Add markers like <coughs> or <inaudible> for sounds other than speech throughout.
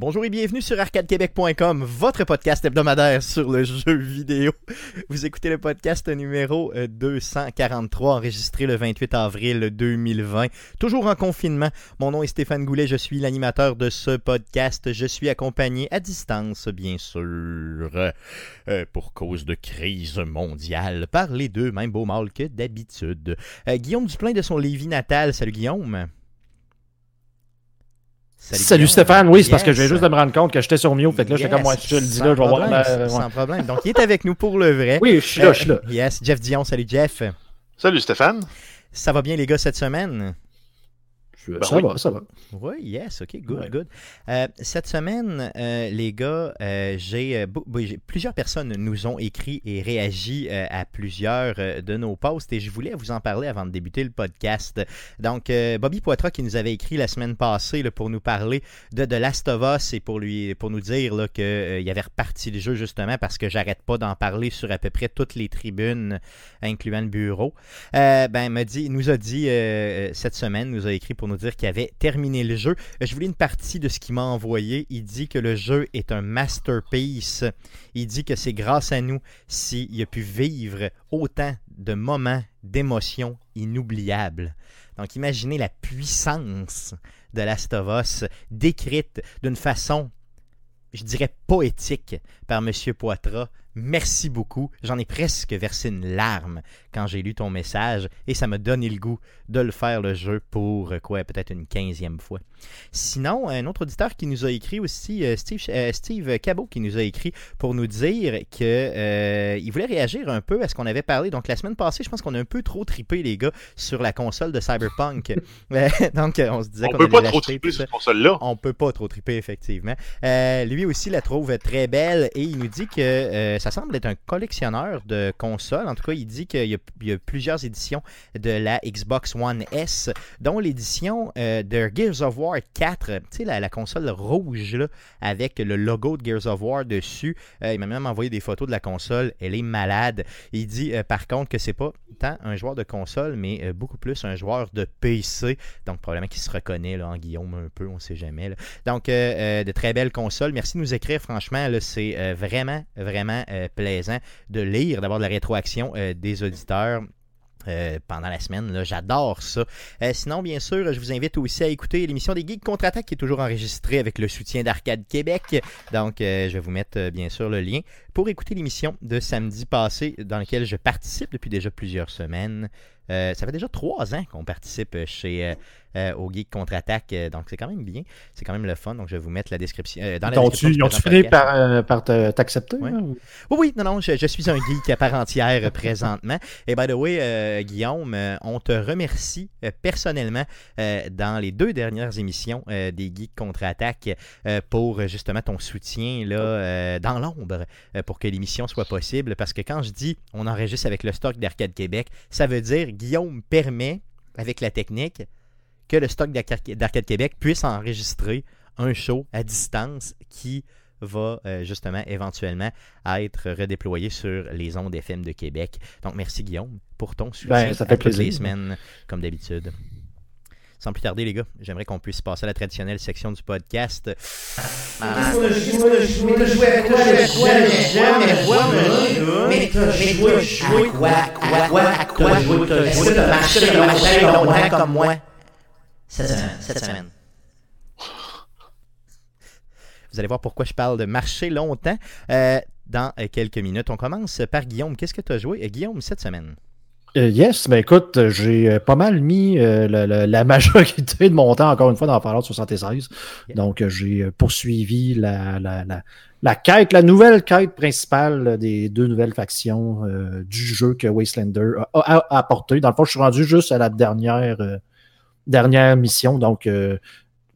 Bonjour et bienvenue sur arcadequebec.com, votre podcast hebdomadaire sur le jeu vidéo. Vous écoutez le podcast numéro 243, euh, enregistré le 28 avril 2020, toujours en confinement. Mon nom est Stéphane Goulet, je suis l'animateur de ce podcast. Je suis accompagné à distance, bien sûr, euh, pour cause de crise mondiale, par les deux mêmes beaux mâles que d'habitude. Euh, Guillaume Duplain de son Lévis natal. Salut Guillaume. Salut, Stéphane, oui, c'est parce que je viens juste de me rendre compte que j'étais sur mute, fait que là, j'étais comme moi, je le dis là, je vais voir. Sans problème. Donc, il est avec nous pour le vrai. Oui, je suis là, je suis là. Euh, yes, Jeff Dion, salut Jeff. Salut Stéphane. Ça va bien les gars cette semaine? Ben ça va, ça va. Oui, yes, ok, good, good. Euh, cette semaine, euh, les gars, euh, j'ai plusieurs personnes nous ont écrit et réagi à plusieurs de nos posts et je voulais vous en parler avant de débuter le podcast. Donc, Bobby Poitras qui nous avait écrit la semaine passée pour nous parler de The Last of Us et pour, lui, pour nous dire qu'il avait reparti le jeu justement parce que j'arrête pas d'en parler sur à peu près toutes les tribunes, incluant le bureau. ben, me dit, nous a dit cette semaine, nous a écrit pour nous dire qu'il avait terminé le jeu. Je voulais une partie de ce qu'il m'a envoyé. Il dit que le jeu est un masterpiece. Il dit que c'est grâce à nous s'il a pu vivre autant de moments d'émotions inoubliables. Donc imaginez la puissance de Last of Us décrite d'une façon, je dirais, poétique par M. Poitras. Merci beaucoup. J'en ai presque versé une larme quand j'ai lu ton message et ça m'a donné le goût de le faire le jeu pour euh, quoi, peut-être une quinzième fois. Sinon, un autre auditeur qui nous a écrit aussi, euh, Steve, euh, Steve Cabot, qui nous a écrit pour nous dire qu'il il voulait réagir un peu à ce qu'on avait parlé. Donc la semaine passée, je pense qu'on a un peu trop tripé les gars sur la console de Cyberpunk. <laughs> Donc on se disait qu'on peut pas trop triper cette console-là. On peut pas trop triper effectivement. lui aussi la trouve très belle et il nous dit que ça semble être un collectionneur de consoles. En tout cas, il dit qu'il y, a plusieurs éditions de la Xbox One S, dont l'édition euh, de Gears of War 4, tu sais, la, console rouge avec le logo de Gears of War dessus. Euh, il m'a même envoyé des photos de la console. Elle est malade. Il dit euh, par contre que c'est pas un joueur de console, mais beaucoup plus un joueur de PC. Donc, probablement qu'il se reconnaît là, en Guillaume un peu, on sait jamais. Donc, de très belles consoles. Merci de nous écrire. Franchement, c'est vraiment, vraiment plaisant de lire, d'avoir de la rétroaction des auditeurs. Euh, pendant la semaine. J'adore ça. Euh, sinon, bien sûr, je vous invite aussi à écouter l'émission des Geeks Contre-Attaque qui est toujours enregistrée avec le soutien d'Arcade Québec. Donc, euh, je vais vous mettre bien sûr le lien pour écouter l'émission de samedi passé dans laquelle je participe depuis déjà plusieurs semaines. Ça fait déjà trois ans qu'on participe chez euh, au Geek Contre-Attaque. Euh, donc, c'est quand même bien. C'est quand même le fun. Donc, je vais vous mettre la description. Euh, dans la description ils ont-tu fini par, par t'accepter? Oui. oui, non, non, je, suis un geek à part entière présentement. Et by the way, Guillaume, on te remercie personnellement dans les deux dernières émissions des Geeks Contre-Attaque pour justement ton soutien là, dans l'ombre pour que l'émission soit possible. Parce que quand je dis on enregistre avec le stock d'Arcade Québec, ça veut dire Guillaume permet, avec la technique, que le stock d'Arcade Québec puisse enregistrer un show à distance qui va euh, justement éventuellement être redéployé sur les ondes FM de Québec. Donc merci Guillaume pour ton soutien ben, ça fait toutes les semaines comme d'habitude. Sans plus tarder, les gars, j'aimerais qu'on puisse passer à la traditionnelle section du podcast. comme moi? Cette, semaine. Vous allez voir pourquoi je parle de marcher longtemps euh, dans euh, quelques minutes. On commence par Guillaume. Qu'est-ce que tu as joué, euh, Guillaume, cette semaine? Yes, ben écoute, j'ai pas mal mis la, <laughs> majorité de mon temps, encore une fois, dans Fallout 76. Donc, j'ai poursuivi la, la, quête, la nouvelle quête principale des deux nouvelles factions du jeu que Wastelander a, apporté. Dans le fond, je suis rendu juste à la dernière dernière mission. Donc, euh,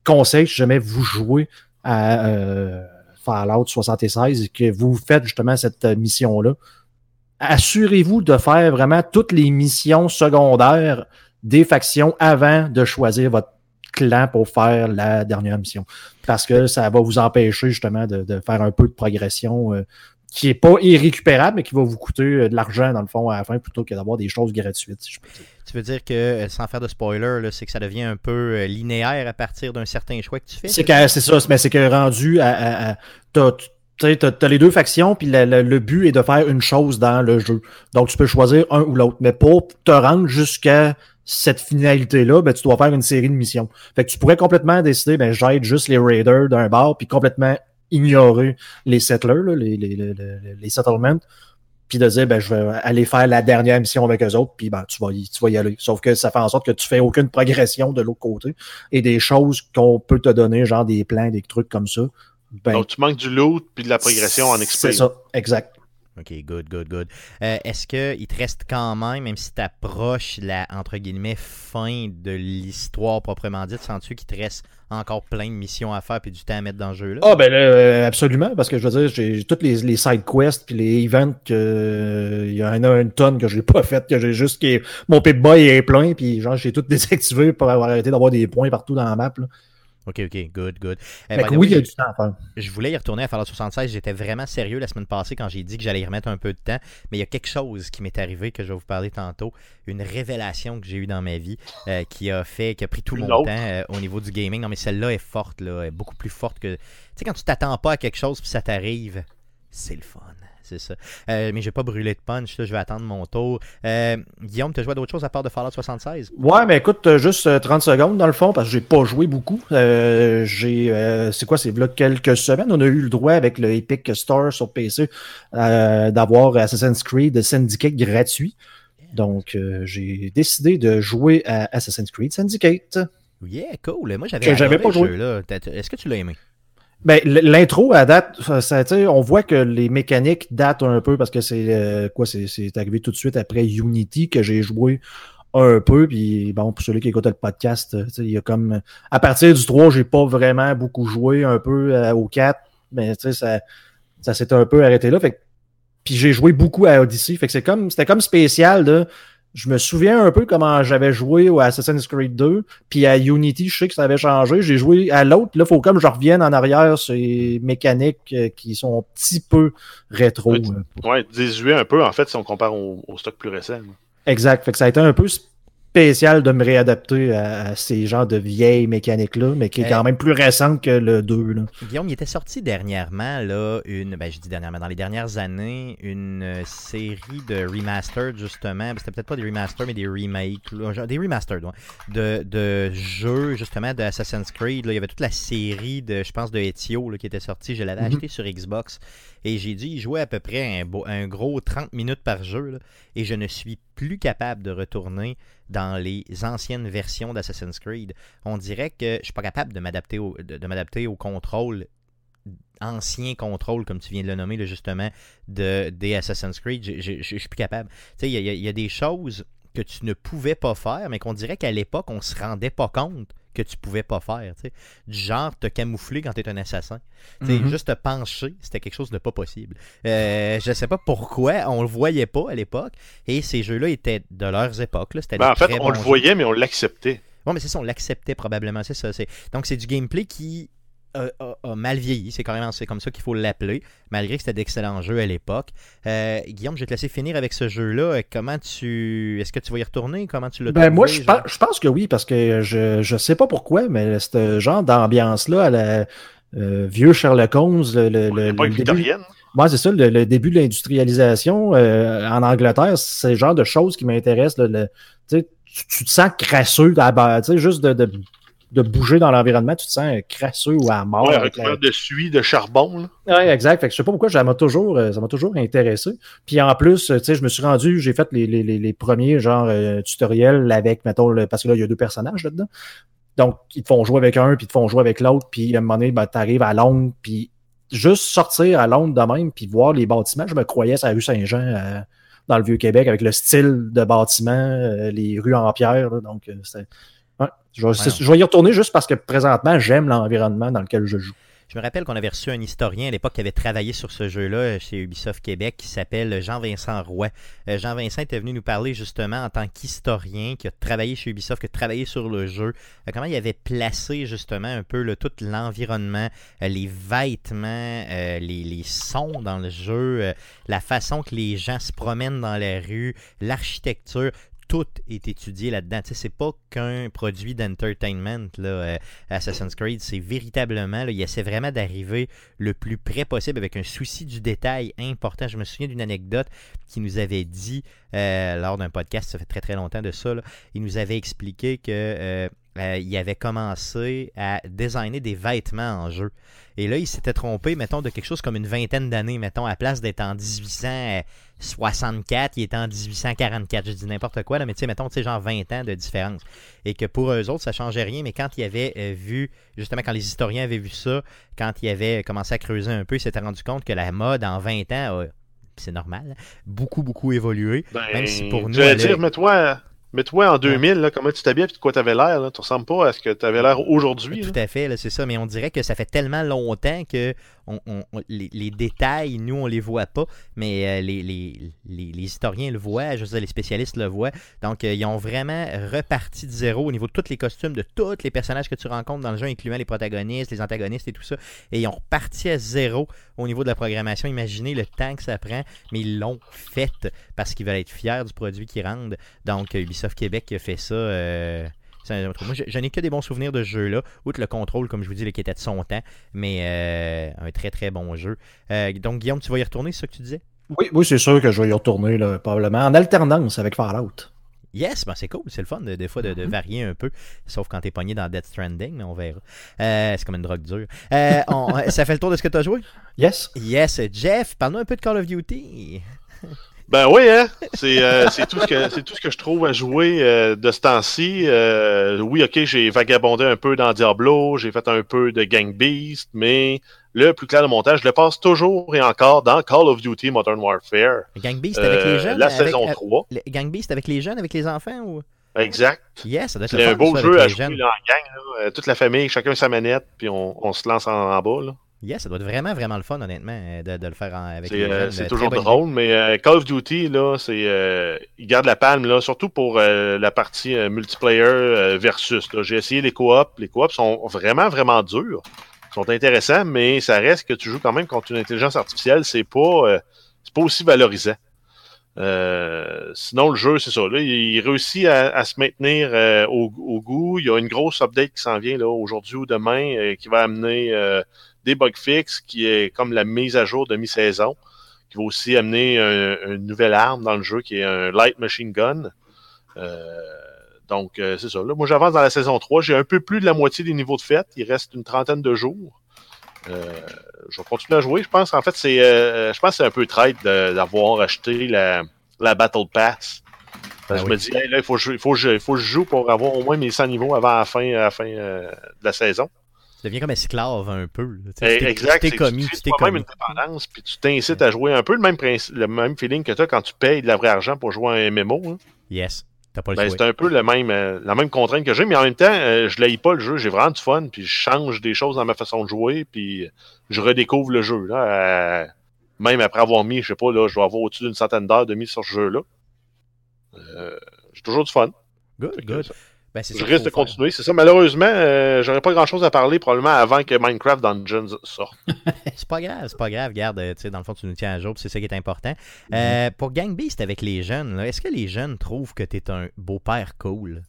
conseil, si jamais vous jouez à euh, Fallout 76 et que vous faites justement cette mission-là, assurez-vous de faire vraiment toutes les missions secondaires des factions avant de choisir votre clan pour faire la dernière mission. Parce que ça va vous empêcher justement de, faire un peu de progression. Euh, qui est pas irrécupérable, mais qui va vous coûter euh, de l'argent, dans le fond, à la fin, plutôt que d'avoir des choses gratuites, si je peux dire. Tu veux dire que, euh, sans faire de spoiler, c'est que ça devient un peu linéaire à partir d'un certain choix que tu fais? C'est ça, mais c'est que rendu à. Tu as, les deux factions, puis le, but est de faire une chose dans le jeu. Donc, tu peux choisir un ou l'autre. Mais pour te rendre jusqu'à cette finalité-là, ben, tu dois faire une série de missions. Fait que tu pourrais complètement décider, ben, j'aide juste les raiders d'un bar, puis complètement ignorer les settlers, les, les, les, les, settlements, puis de dire ben, je vais aller faire la dernière mission avec eux autres, puis ben, tu, vas y, tu vas y aller. Sauf que ça fait en sorte que tu fais aucune progression de l'autre côté et des choses qu'on peut te donner, genre des plans, des trucs comme ça. Ben, Donc tu manques du loot puis de la progression en XP. C'est ça, exact. OK, good, good, good. Euh, est-ce qu'il te reste quand même, même si tu approches la, entre guillemets, fin de l'histoire proprement dite, sens-tu qu'il te reste encore plein de missions à faire puis du temps à mettre dans le jeu là? Ah ben euh, absolument, parce que je veux dire, j'ai toutes les, les side quests puis les events que il y en a une tonne que j'ai pas fait, que j'ai juste qui mon Pip-Boy est plein, puis genre j'ai tout <laughs> désactivé pour avoir arrêté d'avoir des points partout dans la map. Là. OK, OK, good, good. Euh, oui, il y a du temps à faire. Je voulais y retourner à Fallout 76. J'étais vraiment sérieux la semaine passée quand j'ai dit que j'allais y remettre un peu de temps. Mais il y a quelque chose qui m'est arrivé que je vais vous parler tantôt. Une révélation que j'ai eue dans ma vie euh, qui a fait, qui a pris tout mon temps euh, au niveau du gaming. Non, mais celle-là est forte, là, est beaucoup plus forte que. Tu sais, quand tu t'attends pas à quelque chose puis ça t'arrive, c'est le fun c'est ça. Euh, mais j'ai pas brûlé de punch, là, je vais attendre mon tour. Euh, Guillaume, tu as joué à d'autres choses à part de Fallout 76 Ouais, mais écoute, euh, juste 30 secondes dans le fond, parce que j'ai pas joué beaucoup. j'ai, c'est quoi, c'est là quelques semaines, on a eu le droit avec le Epic Store sur PC d'avoir Assassin's Creed Syndicate gratuit. Donc, j'ai décidé de jouer à Assassin's Creed Syndicate. Yeah, cool. Moi, j'avais j'avais pas joué. Est-ce que tu l'as aimé? Ben, l'intro à date, ça, on voit que les mécaniques datent un peu parce que c'est euh, quoi, c'est arrivé tout de suite après Unity que j'ai joué un peu. Puis bon, pour celui qui écoute le podcast, il y a comme à partir du 3, j'ai pas vraiment beaucoup joué, un peu euh, au 4, mais ça, ça s'est un peu arrêté là. Fait puis j'ai joué beaucoup à Odyssey. Fait que c'est comme c'était comme spécial de je me souviens un peu comment j'avais joué au Assassin's Creed 2, puis à Unity, je sais que ça avait changé. J'ai joué à l'autre, là, faut comme je revienne en arrière sur les mécaniques euh, qui sont un petit peu rétro. Ouais, euh, désuet un peu, en fait, si on compare au, au stock plus récent. Exact. Fait que ça a été un peu spécial de me réadapter à, ces genres de vieilles mécaniques-là, mais qui est quand euh, même plus récente que le 2. Là. Guillaume, il était sorti dernièrement, là, une, ben je dis dernièrement, dans les dernières années, une série de remastered, justement. C'était peut-être pas des remasters, mais des remakes, des remastered, de, de jeux, justement, de Assassin's Creed. Là. Il y avait toute la série de, je pense, de Ezio là, qui était sortie. Je l'avais mhm. acheté sur Xbox. Et j'ai dû y jouer à peu près un, un gros 30 minutes par jeu. et je ne suis plus capable de retourner dans les anciennes versions d'Assassin's Creed. On dirait que je suis pas capable de m'adapter au, de, contrôle ancien contrôle, comme tu viens de le nommer, justement, de, des Assassin's Creed. Je ne suis plus capable. Tu il y, a des choses que tu ne pouvais pas faire, mais qu'on dirait qu'à l'époque, on se rendait pas compte que tu pouvais pas faire. Du genre te camoufler quand tu es un assassin. Mm-hmm. Juste te pencher, c'était quelque chose de pas possible. Euh, je sais pas pourquoi, on le voyait pas à l'époque. Et ces jeux-là étaient de leurs époques. Ben, en fait, on le voyait, mais on l'acceptait. Oui, mais c'est ça, on l'acceptait probablement, c'est ça. Donc c'est du gameplay qui a, mal vieilli. C'est quand même c'est comme ça qu'il faut l'appeler, malgré que c'était d'excellents jeux à l'époque. Euh, Guillaume, je vais te laisser finir avec ce jeu-là. Comment tu. Est-ce que tu vas y retourner? Comment tu l'as ben, Moi, je pense, que oui, parce que je ne sais pas pourquoi, mais ce genre d'ambiance-là, à la euh, vieux Sherlock Holmes, le, le, pas début... Moi, c'est ça, le, début de l'industrialisation euh, en Angleterre, c'est le genre de choses qui m'intéressent. Tu, tu te sens crasseux, juste de, de de bouger dans l'environnement, tu te sens crasseux ou à mort. Ouais, recouvert de suie, de charbon. Oui, exact. Fait que je sais pas pourquoi ça m'a toujours, euh, ça m'a toujours intéressé. Puis en plus, tu sais, je me suis rendu, j'ai fait les, les, les, premiers genre euh, tutoriels avec, mettons, parce que là, il y a deux personnages là-dedans. Donc, ils te font jouer avec un, puis ils te font jouer avec l'autre, puis à un moment donné, ben, tu arrives à Londres, puis juste sortir à Londres de même, puis voir les bâtiments. Je me croyais sur la rue Saint-Jean euh, dans le Vieux-Québec avec le style de bâtiment, les rues en pierre. donc, je vais, y retourner juste parce que présentement, j'aime l'environnement dans lequel je joue. Je me rappelle qu'on avait reçu un historien à l'époque qui avait travaillé sur ce jeu-là chez Ubisoft Québec qui s'appelle Jean-Vincent Roy. Jean-Vincent était venu nous parler justement en tant qu'historien qui a travaillé chez Ubisoft, qui a travaillé sur le jeu, comment il avait placé justement un peu le, tout l'environnement, les vêtements, les, les, sons dans le jeu, la façon que les gens se promènent dans la rue, l'architecture, tout est étudié là-dedans. C'est pas qu'un produit d'entertainment, euh, Assassin's Creed. C'est véritablement, là, il essaie vraiment d'arriver le plus près possible avec un souci du détail important. Je me souviens d'une anecdote qui nous avait dit, euh, lors d'un podcast, ça fait très très longtemps de ça, il nous avait expliqué que euh, il avait commencé à designer des vêtements en jeu. Et là, il s'était trompé, mettons, de quelque chose comme une vingtaine d'années, mettons, à place d'être en 1864, il était en 1844. Je dis n'importe quoi, là, mais tu sais, mettons, tu sais, genre 20 ans de différence. Et que pour eux autres, ça changeait rien, mais quand il avait euh, vu, justement, quand les historiens avaient vu ça, quand il avait commencé à creuser un peu, il s'était rendu compte que la mode en 20 ans c'est normal, beaucoup, beaucoup évolué. Ben, même si pour nous. J'allais dire, mais toi, mais toi, en 2000, là, comment tu t'habilles et de quoi tu avais l'air? Tu ressembles pas à ce que tu avais l'air aujourd'hui. Tout à fait, c'est ça. Mais on dirait que ça fait tellement longtemps que les, détails, nous, on les voit pas, mais euh, les, historiens le voient, je veux dire, les spécialistes le voient. Donc, euh, ils ont vraiment reparti de zéro au niveau de tous les costumes, de tous les personnages que tu rencontres dans le jeu, incluant les protagonistes, les antagonistes et tout ça. Et ils ont reparti à zéro au niveau de la programmation. Imaginez le temps que ça prend, mais ils l'ont fait parce qu'ils veulent être fiers du produit qu'ils rendent. Donc, Ubisoft Québec a fait ça. Euh, moi, je, n'ai que des bons souvenirs de ce jeu-là, outre le contrôle, comme je vous dis, qui était de son temps, mais euh, un très très bon jeu. Euh, donc, Guillaume, tu vas y retourner, c'est ça que tu disais? Oui, oui c'est sûr que je vais y retourner, là, probablement, en alternance avec Fallout. Yes, ben c'est cool, c'est le fun des fois de, mm-hmm. varier un peu, sauf quand t'es pogné dans Death Stranding, mais on verra. Euh, c'est comme une drogue dure. <laughs> ça fait le tour de ce que tu as joué? Yes. Yes, Jeff, parle-nous un peu de Call of Duty. Ben oui, hein? Euh, <laughs> c'est tout, ce que, tout ce que je trouve à jouer euh, de ce temps-ci. Euh, oui, ok, j'ai vagabondé un peu dans Diablo, j'ai fait un peu de Gang Beast, mais le plus clair de montage, je le passe toujours et encore dans Call of Duty Modern Warfare. Gang Beast avec les jeunes? La saison 3. Gang Beast avec les jeunes, avec les enfants ou? Exact. Yes, c'est un beau jeu à jouer en gang. toute la famille, chacun sa manette, puis on, on se lance en, en bas. Là. Yes, ça doit être vraiment, vraiment le fun, honnêtement, euh, de, le faire avec C'est euh, toujours drôle, mais euh, Call of Duty, là, c'est, il garde la palme, là, surtout pour la partie multiplayer versus. J'ai essayé les coops. Les coops sont vraiment, vraiment durs. Ils sont intéressants, mais ça reste que tu joues quand même contre une intelligence artificielle. C'est pas, c'est pas aussi valorisant. sinon, le jeu, c'est ça. Là, il réussit à, se maintenir au, au, goût. Il y a une grosse update qui s'en vient là aujourd'hui ou demain qui va amener des bug fixes, qui est comme la mise à jour de mi-saison, qui va aussi amener une nouvelle arme dans le jeu, qui est un light machine gun. Euh, donc, euh, c'est ça. Là, moi, j'avance dans la saison 3. J'ai un peu plus de la moitié des niveaux de fête. Il reste une trentaine de jours. Euh, je vais continuer à jouer. Je pense en fait, c'est je pense c'est un peu traite d'avoir acheté la, la Battle Pass. Ben je me dis, là, il faut, il, faut, il faut que je joue pour avoir au moins mes 100 niveaux avant la fin, la fin de la saison. Tu deviens comme esclave un peu. Tu exact. Tu t'es commis. Tu t'es même une dépendance, puis tu t'incites à jouer un peu le même, le même feeling que tu as quand tu payes de la vraie argent pour jouer à un MMO. Hein. Yes. Pas ben, c'est un peu le même, euh, la même contrainte que j'ai, mais en même temps, euh, je l'ai pas le jeu. J'ai vraiment du fun, puis je change des choses dans ma façon de jouer, puis je redécouvre le jeu. Là, euh, même après avoir mis, je sais pas, là, je dois avoir au-dessus d'une centaine d'heures de mise sur ce jeu-là. j'ai toujours du fun. Good, good. Ben, je risque de continuer, c'est ça. Malheureusement, euh, j'aurais pas grand chose à parler probablement avant que Minecraft Dungeons sorte. <laughs> c'est pas grave, c'est pas grave. Garde, euh, tu sais, dans le fond, tu nous tiens à jour, c'est ça qui est important. Euh, mhm. pour Gang Beast avec les jeunes, est-ce que les jeunes trouvent que t'es un beau-père cool?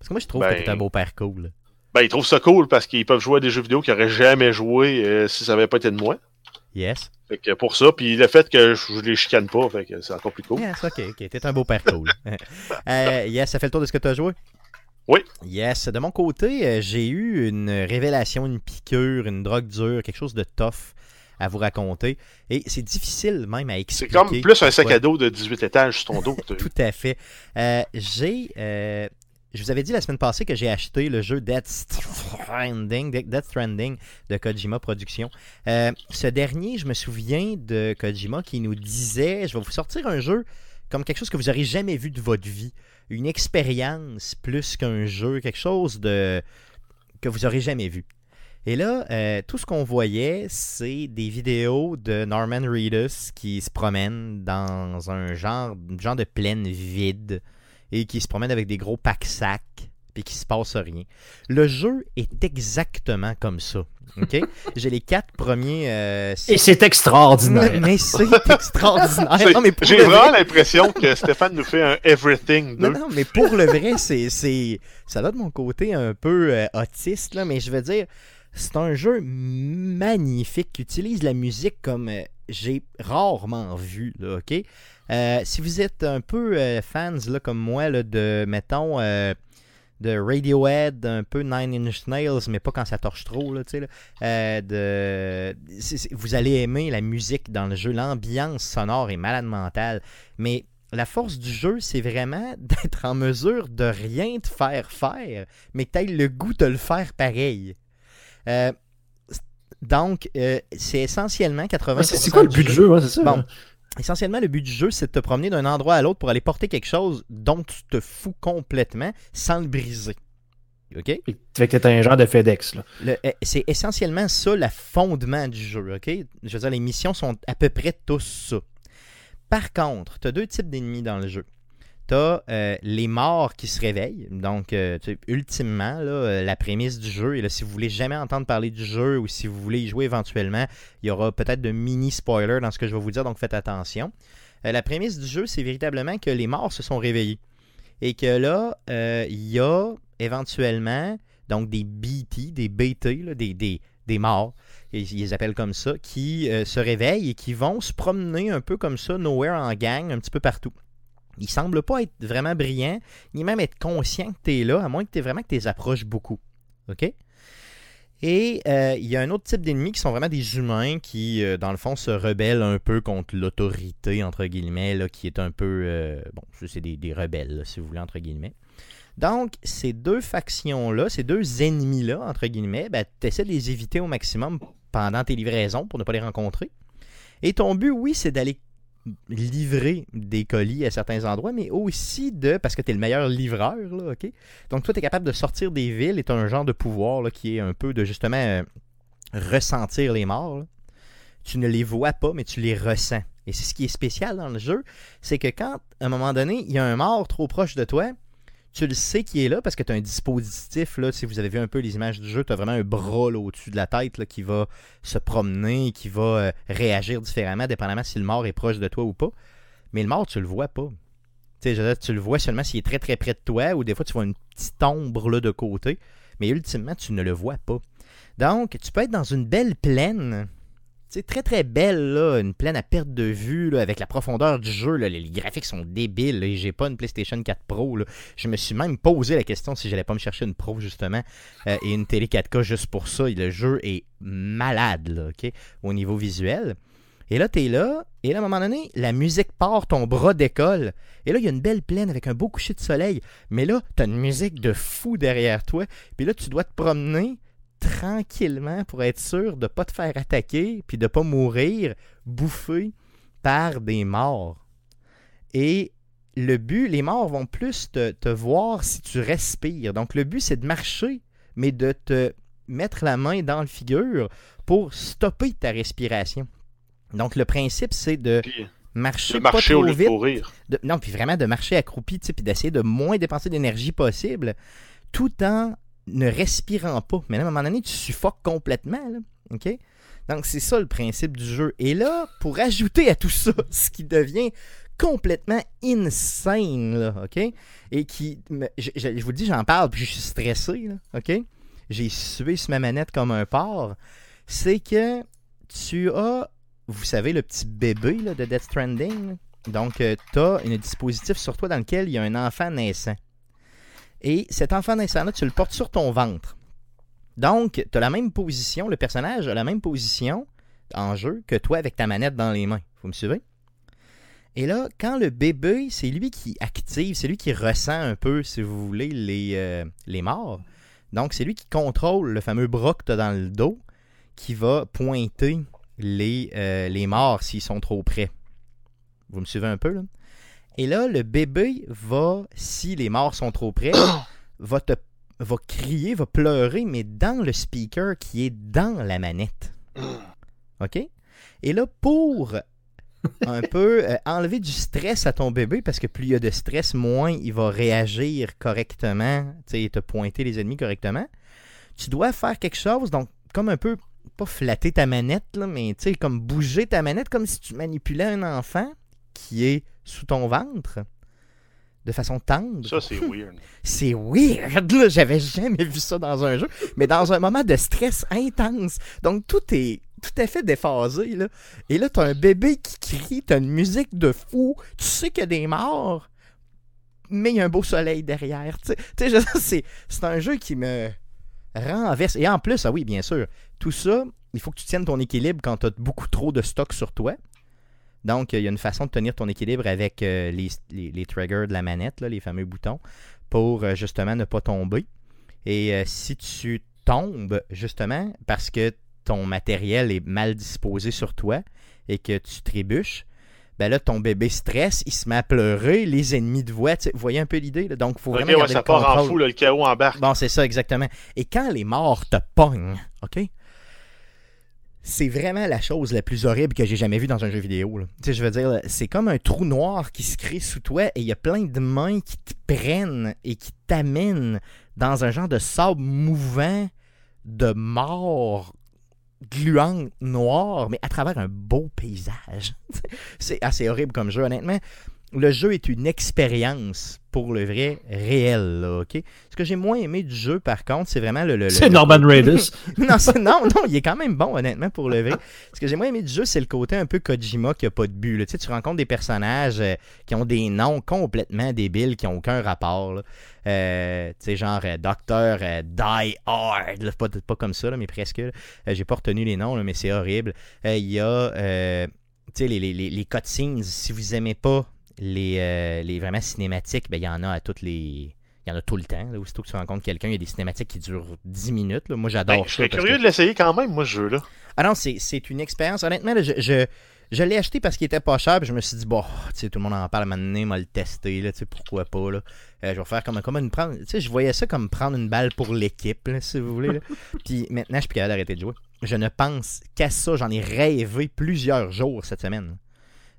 Parce que moi, je trouve que t'es un ben, beau-père cool. Ben, ils trouvent ça cool parce qu'ils peuvent jouer à des jeux vidéo qu'ils n'auraient jamais joué si ça avait pas été de moi. Yes. Fait que pour ça, puis le fait que je les chicane pas, fait que c'est encore plus cool. Yes, ok, ok. T'es un beau-père cool. <laughs> yes, ça fait le tour de ce que tu as joué? Oui. Yes. De mon côté, euh, j'ai eu une révélation, une piqûre, une drogue dure, quelque chose de tough à vous raconter. Et c'est difficile même à expliquer. C'est comme plus un sac à dos de 18 étages sur ton dos. <laughs> Tout à fait. Euh, j'ai. Euh, je vous avais dit la semaine passée que j'ai acheté le jeu Death Stranding, Death Stranding de Kojima Productions. ce dernier, je me souviens de Kojima qui nous disait Je vais vous sortir un jeu comme quelque chose que vous n'aurez jamais vu de votre vie une expérience plus qu'un jeu, quelque chose de que vous aurez jamais vu. Et là, euh, tout ce qu'on voyait, c'est des vidéos de Norman Reedus qui se promène dans un genre, genre de plaine vide et qui se promène avec des gros packs-sacs puis qui se passe rien. Le jeu est exactement comme ça. OK? <laughs> J'ai les quatre premiers. euh, Et c'est extraordinaire. mais c'est <laughs> extraordinaire. J'ai vraiment vrai- l'impression que Stéphane nous fait un Everything 2. Non, non, mais pour le vrai, c'est, c'est, ça va de mon côté un peu euh, autiste, là, mais je veux dire, c'est un jeu magnifique qui utilise la musique comme euh, j'ai rarement vu, là, OK? Euh, si vous êtes un peu euh, fans, là, comme moi, là, de, mettons, euh, de Radiohead, un peu Nine Inch Nails, mais pas quand ça torche trop, là, tu sais, là, euh, de... vous allez aimer la musique dans le jeu, l'ambiance sonore est malade mentale, mais la force du jeu, c'est vraiment <laughs> d'être en mesure de rien te faire faire, mais que tu le goût de le faire pareil. Euh, donc, euh, c'est essentiellement 80%. Ouais, c'est c'est quoi le but du jeu, hein, c'est ça? Bon. Essentiellement, le but du jeu, c'est de te promener d'un endroit à l'autre pour aller porter quelque chose dont tu te fous complètement sans le briser. OK? Fait que t'es un genre de FedEx, euh, c'est essentiellement ça le fondement du jeu, ok? Je veux dire, les missions sont à peu près tous ça. Par contre, tu as deux types d'ennemis dans le jeu. Tu as les morts qui se réveillent. Donc, euh, ultimement, là, euh, la prémisse du jeu, et là, si vous voulez jamais entendre parler du jeu ou si vous voulez y jouer éventuellement, il y aura peut-être de mini spoilers dans ce que je vais vous dire, donc faites attention. Euh, la prémisse du jeu, c'est véritablement que les morts se sont réveillés. Et que là, euh, il y a éventuellement donc des BT, des BT, là, des, des, des morts, ils les appellent comme ça, qui euh, se réveillent et qui vont se promener un peu comme ça, nowhere en gang, un petit peu partout. Ils semblent pas être vraiment brillants, ni même être conscients que tu es là, à moins que tu vraiment que tu approches beaucoup. OK? Et euh, il y a un autre type d'ennemis qui sont vraiment des humains qui, euh, dans le fond, se rebellent un peu contre l'autorité, entre guillemets, qui est un peu. euh, bon, c'est des, des rebelles, si vous voulez, entre guillemets. Donc, ces deux factions-là, ces deux ennemis-là, entre guillemets, ben, tu essaies de les éviter au maximum pendant tes livraisons pour ne pas les rencontrer. Et ton but, oui, c'est d'aller livrer des colis à certains endroits, mais aussi de, parce que tu es le meilleur livreur, là, OK? Donc, toi, tu es capable de sortir des villes et tu un genre de pouvoir là, qui est un peu de justement euh, ressentir les morts. là. Tu ne les vois pas, mais tu les ressens. Et c'est ce qui est spécial dans le jeu, c'est que quand, à un moment donné, il y a un mort trop proche de toi, tu le sais qui est là parce que tu as un dispositif. Là, si vous avez vu un peu les images du jeu, tu as vraiment un bras au-dessus de la tête qui va se promener, qui va euh, réagir différemment, dépendamment si le mort est proche de toi ou pas. Mais le mort, tu le vois pas. Tu le vois seulement s'il est très très près de toi, ou des fois tu vois une petite ombre de côté. Mais ultimement, tu ne le vois pas. Donc, tu peux être dans une belle plaine. Sais, très très belle, là, une plaine à perte de vue, avec la profondeur du jeu. là, les, graphiques sont débiles. et j'ai pas une PlayStation 4 Pro. Je me suis même posé la question si j'allais pas me chercher une Pro, justement, euh, et une télé 4K juste pour ça. Le jeu est malade, là, au niveau visuel. Et là, tu es là, et là, à un moment donné, la musique part, ton bras décolle. Et là, il y a une belle plaine avec un beau coucher de soleil. Mais là, tu as une musique de fou derrière toi. Puis là, tu dois te promener tranquillement pour être sûr de ne pas te faire attaquer, puis de ne pas mourir bouffé par des morts. Et le but, les morts vont plus te, te voir si tu respires. Donc le but, c'est de marcher, mais de te mettre la main dans le figure pour stopper ta respiration. Donc le principe, c'est de marcher, de pas marcher trop au lieu de vite, courir. de- non, puis vraiment de marcher accroupi, tu sais, puis d'essayer de moins dépenser d'énergie possible, tout en ne respirant pas. Mais là, à un moment donné, tu suffoques complètement? Donc, c'est ça le principe du jeu. Et là, pour ajouter à tout ça, <laughs> ce qui devient complètement insane, là, OK? Et qui, je, vous le dis, j'en parle, puis je suis stressé, là, OK? J'ai sué sur ma manette comme un porc. C'est que tu as, vous savez, le petit bébé de Death Stranding, donc, tu as un dispositif sur toi dans lequel il y a un enfant naissant. Et cet enfant naissant-là, tu le portes sur ton ventre. Donc, tu as la même position, le personnage a la même position en jeu que toi avec ta manette dans les mains. Vous me suivez? Et là, quand le bébé, c'est lui qui active, c'est lui qui ressent un peu, si vous voulez, les, euh, les morts. Donc, c'est lui qui contrôle le fameux bras que tu as dans le dos qui va pointer les, euh, les morts s'ils sont trop près. Vous me suivez un peu, là? Et là, le bébé va, si les morts sont trop près, <coughs> va te va crier, va pleurer, mais dans le speaker qui est dans la manette. <coughs> OK? Et là, pour <coughs> un peu euh, enlever du stress à ton bébé, parce que plus il y a de stress, moins il va réagir correctement, et te pointer les ennemis correctement, tu dois faire quelque chose, donc comme un peu, pas flatter ta manette, là, mais comme bouger ta manette comme si tu manipulais un enfant qui est sous ton ventre de façon tendre. Ça, c'est weird. <laughs> c'est weird, là. J'avais jamais vu ça dans un jeu. Mais dans un moment de stress intense. Donc, tout est tout à fait déphasé, là. Et là, t'as un bébé qui crie, t'as une musique de fou. Tu sais qu'il y a des morts, mais il y a un beau soleil derrière. Tu sais, c'est, c'est un jeu qui me renverse. Et en plus, ah oui, bien sûr, tout ça, il faut que tu tiennes ton équilibre quand t'as beaucoup trop de stock sur toi. Donc, il y a une façon de tenir ton équilibre avec euh, les, triggers de la manette, les fameux boutons, pour euh, justement ne pas tomber. Et euh, si tu tombes, justement, parce que ton matériel est mal disposé sur toi et que tu trébuches, ben là, ton bébé stresse, il se met à pleurer, les ennemis te voient. Vous voyez un peu l'idée? Donc, il faut vraiment. ça part en fou, le chaos embarque. Bon, c'est ça, exactement. Et quand les morts te pognent, OK? C'est vraiment la chose la plus horrible que j'ai jamais vue dans un jeu vidéo. Sais, je veux dire, c'est comme un trou noir qui se crée sous toi et il y a plein de mains qui te prennent et qui t'amènent dans un genre de sable mouvant de mort gluante noire, mais à travers un beau paysage. <laughs> c'est assez horrible comme jeu, honnêtement le jeu est une expérience pour le vrai réel. ok? Ce que j'ai moins aimé du jeu, par contre, c'est vraiment le. c'est Norman Raiders. <laughs> non, non, non, il est quand même bon, honnêtement, pour le vrai. Ce que j'ai moins aimé du jeu, c'est le côté un peu Kojima qui a pas de but. Tu, sais, tu rencontres des personnages euh, qui ont des noms complètement débiles, qui n'ont aucun rapport. Euh, tu sais, genre euh, Docteur Die Hard. Pas, pas, comme ça, mais presque. j'ai pas retenu les noms, mais c'est horrible. Il y a. tu sais, les, les, les cutscenes, si vous aimez pas les, euh, les vraiment cinématiques, ben, il y en a à toutes les. Il y en a tout le temps. Là, aussitôt que tu rencontres quelqu'un, il y a des cinématiques qui durent 10 minutes. Là. Moi, j'adore ben, ça. Je suis curieux de l'essayer quand même, moi, ce jeu-là. Ah non, c'est une expérience. Honnêtement, je, je, je l'ai acheté parce qu'il était pas cher. Puis je me suis dit, bon, tu sais, tout le monde en parle à un moment donné, m'a le tester. Là, pourquoi pas. Là. Euh, je vais faire comme, comme une prendre. Tu sais, je voyais ça comme prendre une balle pour l'équipe, si vous voulez. Là. <laughs> puis maintenant, je suis plus capable d'arrêter de jouer. Je ne pense qu'à ça. J'en ai rêvé plusieurs jours cette semaine.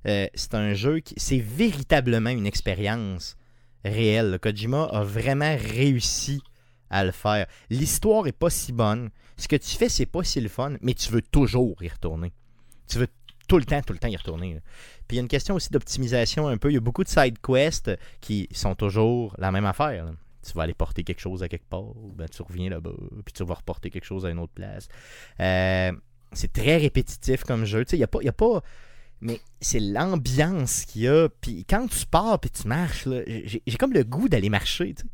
Euh, c'est un jeu qui. C'est véritablement une expérience réelle. Kojima a vraiment réussi à le faire. L'histoire est pas si bonne. Ce que tu fais, c'est pas si le fun, mais tu veux toujours y retourner. Tu veux tout le temps, tout le temps y retourner. Puis il y a une question aussi d'optimisation un peu. Il y a beaucoup de side quests qui sont toujours la même affaire. Tu vas aller porter quelque chose à quelque part, ben, tu reviens là-bas, puis tu vas reporter quelque chose à une autre place. Euh, c'est très répétitif comme jeu. Il n'y a, a pas mais c'est l'ambiance qu'il y a. Puis quand tu pars puis tu marches, j'ai comme le goût d'aller marcher. Tu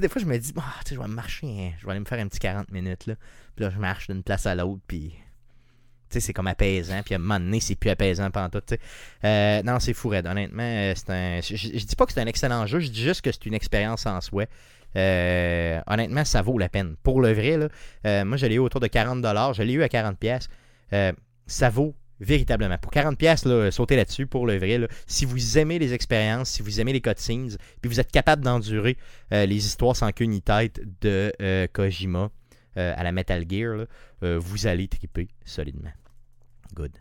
des fois, je me dis, ah, je vais marcher, hein. je vais aller me faire un petit 40 minutes. Là. Puis là, je marche d'une place à l'autre, puis c'est comme apaisant. Puis à un moment donné, c'est plus apaisant pendant tout. Euh, non, c'est fou, Honnêtement, euh, c'est un. Je, je, dis pas que c'est un excellent jeu, je dis juste que c'est une expérience en soi. Euh, honnêtement, ça vaut la peine. Pour le vrai, là, moi, je l'ai eu autour de 40$. Je l'ai eu à 40$. ça vaut Véritablement. Pour 40$, là, sautez là-dessus pour le vrai. Si vous aimez les expériences, si vous aimez les cutscenes, puis vous êtes capable d'endurer euh, les histoires sans queue ni tête de euh, Kojima euh, à la Metal Gear, vous allez triper solidement. Good.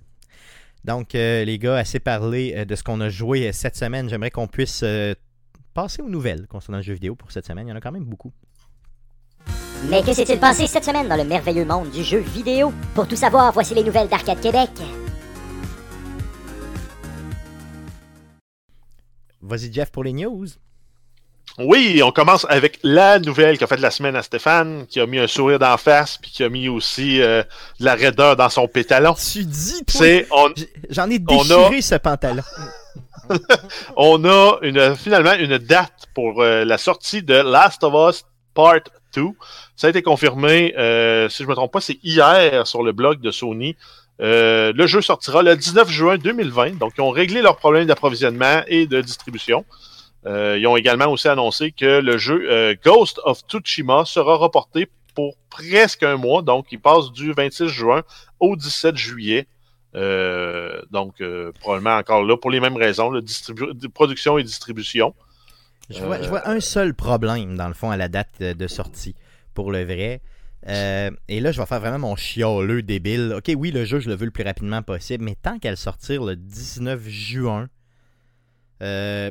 Donc, les gars, assez parlé de ce qu'on a joué cette semaine. J'aimerais qu'on puisse passer aux nouvelles concernant le jeu vidéo pour cette semaine. Il y en a quand même beaucoup. Mais que s'est-il passé cette semaine dans le merveilleux monde du jeu vidéo? Pour tout savoir, voici les nouvelles d'Arcade Québec. Vas-y, Jeff, pour les news. Oui, on commence avec la nouvelle qu'a fait la semaine à Stéphane, qui a mis un sourire d'en face, puis qui a mis aussi euh, de la raideur dans son pétalon. Tu dis, c'est J'en ai déchiré ce pantalon. <laughs> on a une, finalement une date pour euh, la sortie de Last of Us Part 2. Ça a été confirmé, euh, si je ne me trompe pas, c'est hier sur le blog de Sony. Euh, le jeu sortira le 19 juin 2020. Donc, ils ont réglé leurs problèmes d'approvisionnement et de distribution. Euh, ils ont également aussi annoncé que le jeu Ghost of Tsushima sera reporté pour presque un mois. Donc, il passe du 26 juin au 17 juillet. donc, probablement encore là pour les mêmes raisons, production et distribution. Je vois, un seul problème, dans le fond, à la date de, de sortie, pour le vrai. Euh, et là, je vais faire vraiment mon chialeux débile. Ok, oui, le jeu, je le veux le plus rapidement possible, mais tant qu'à le sortir le 19 juin, euh,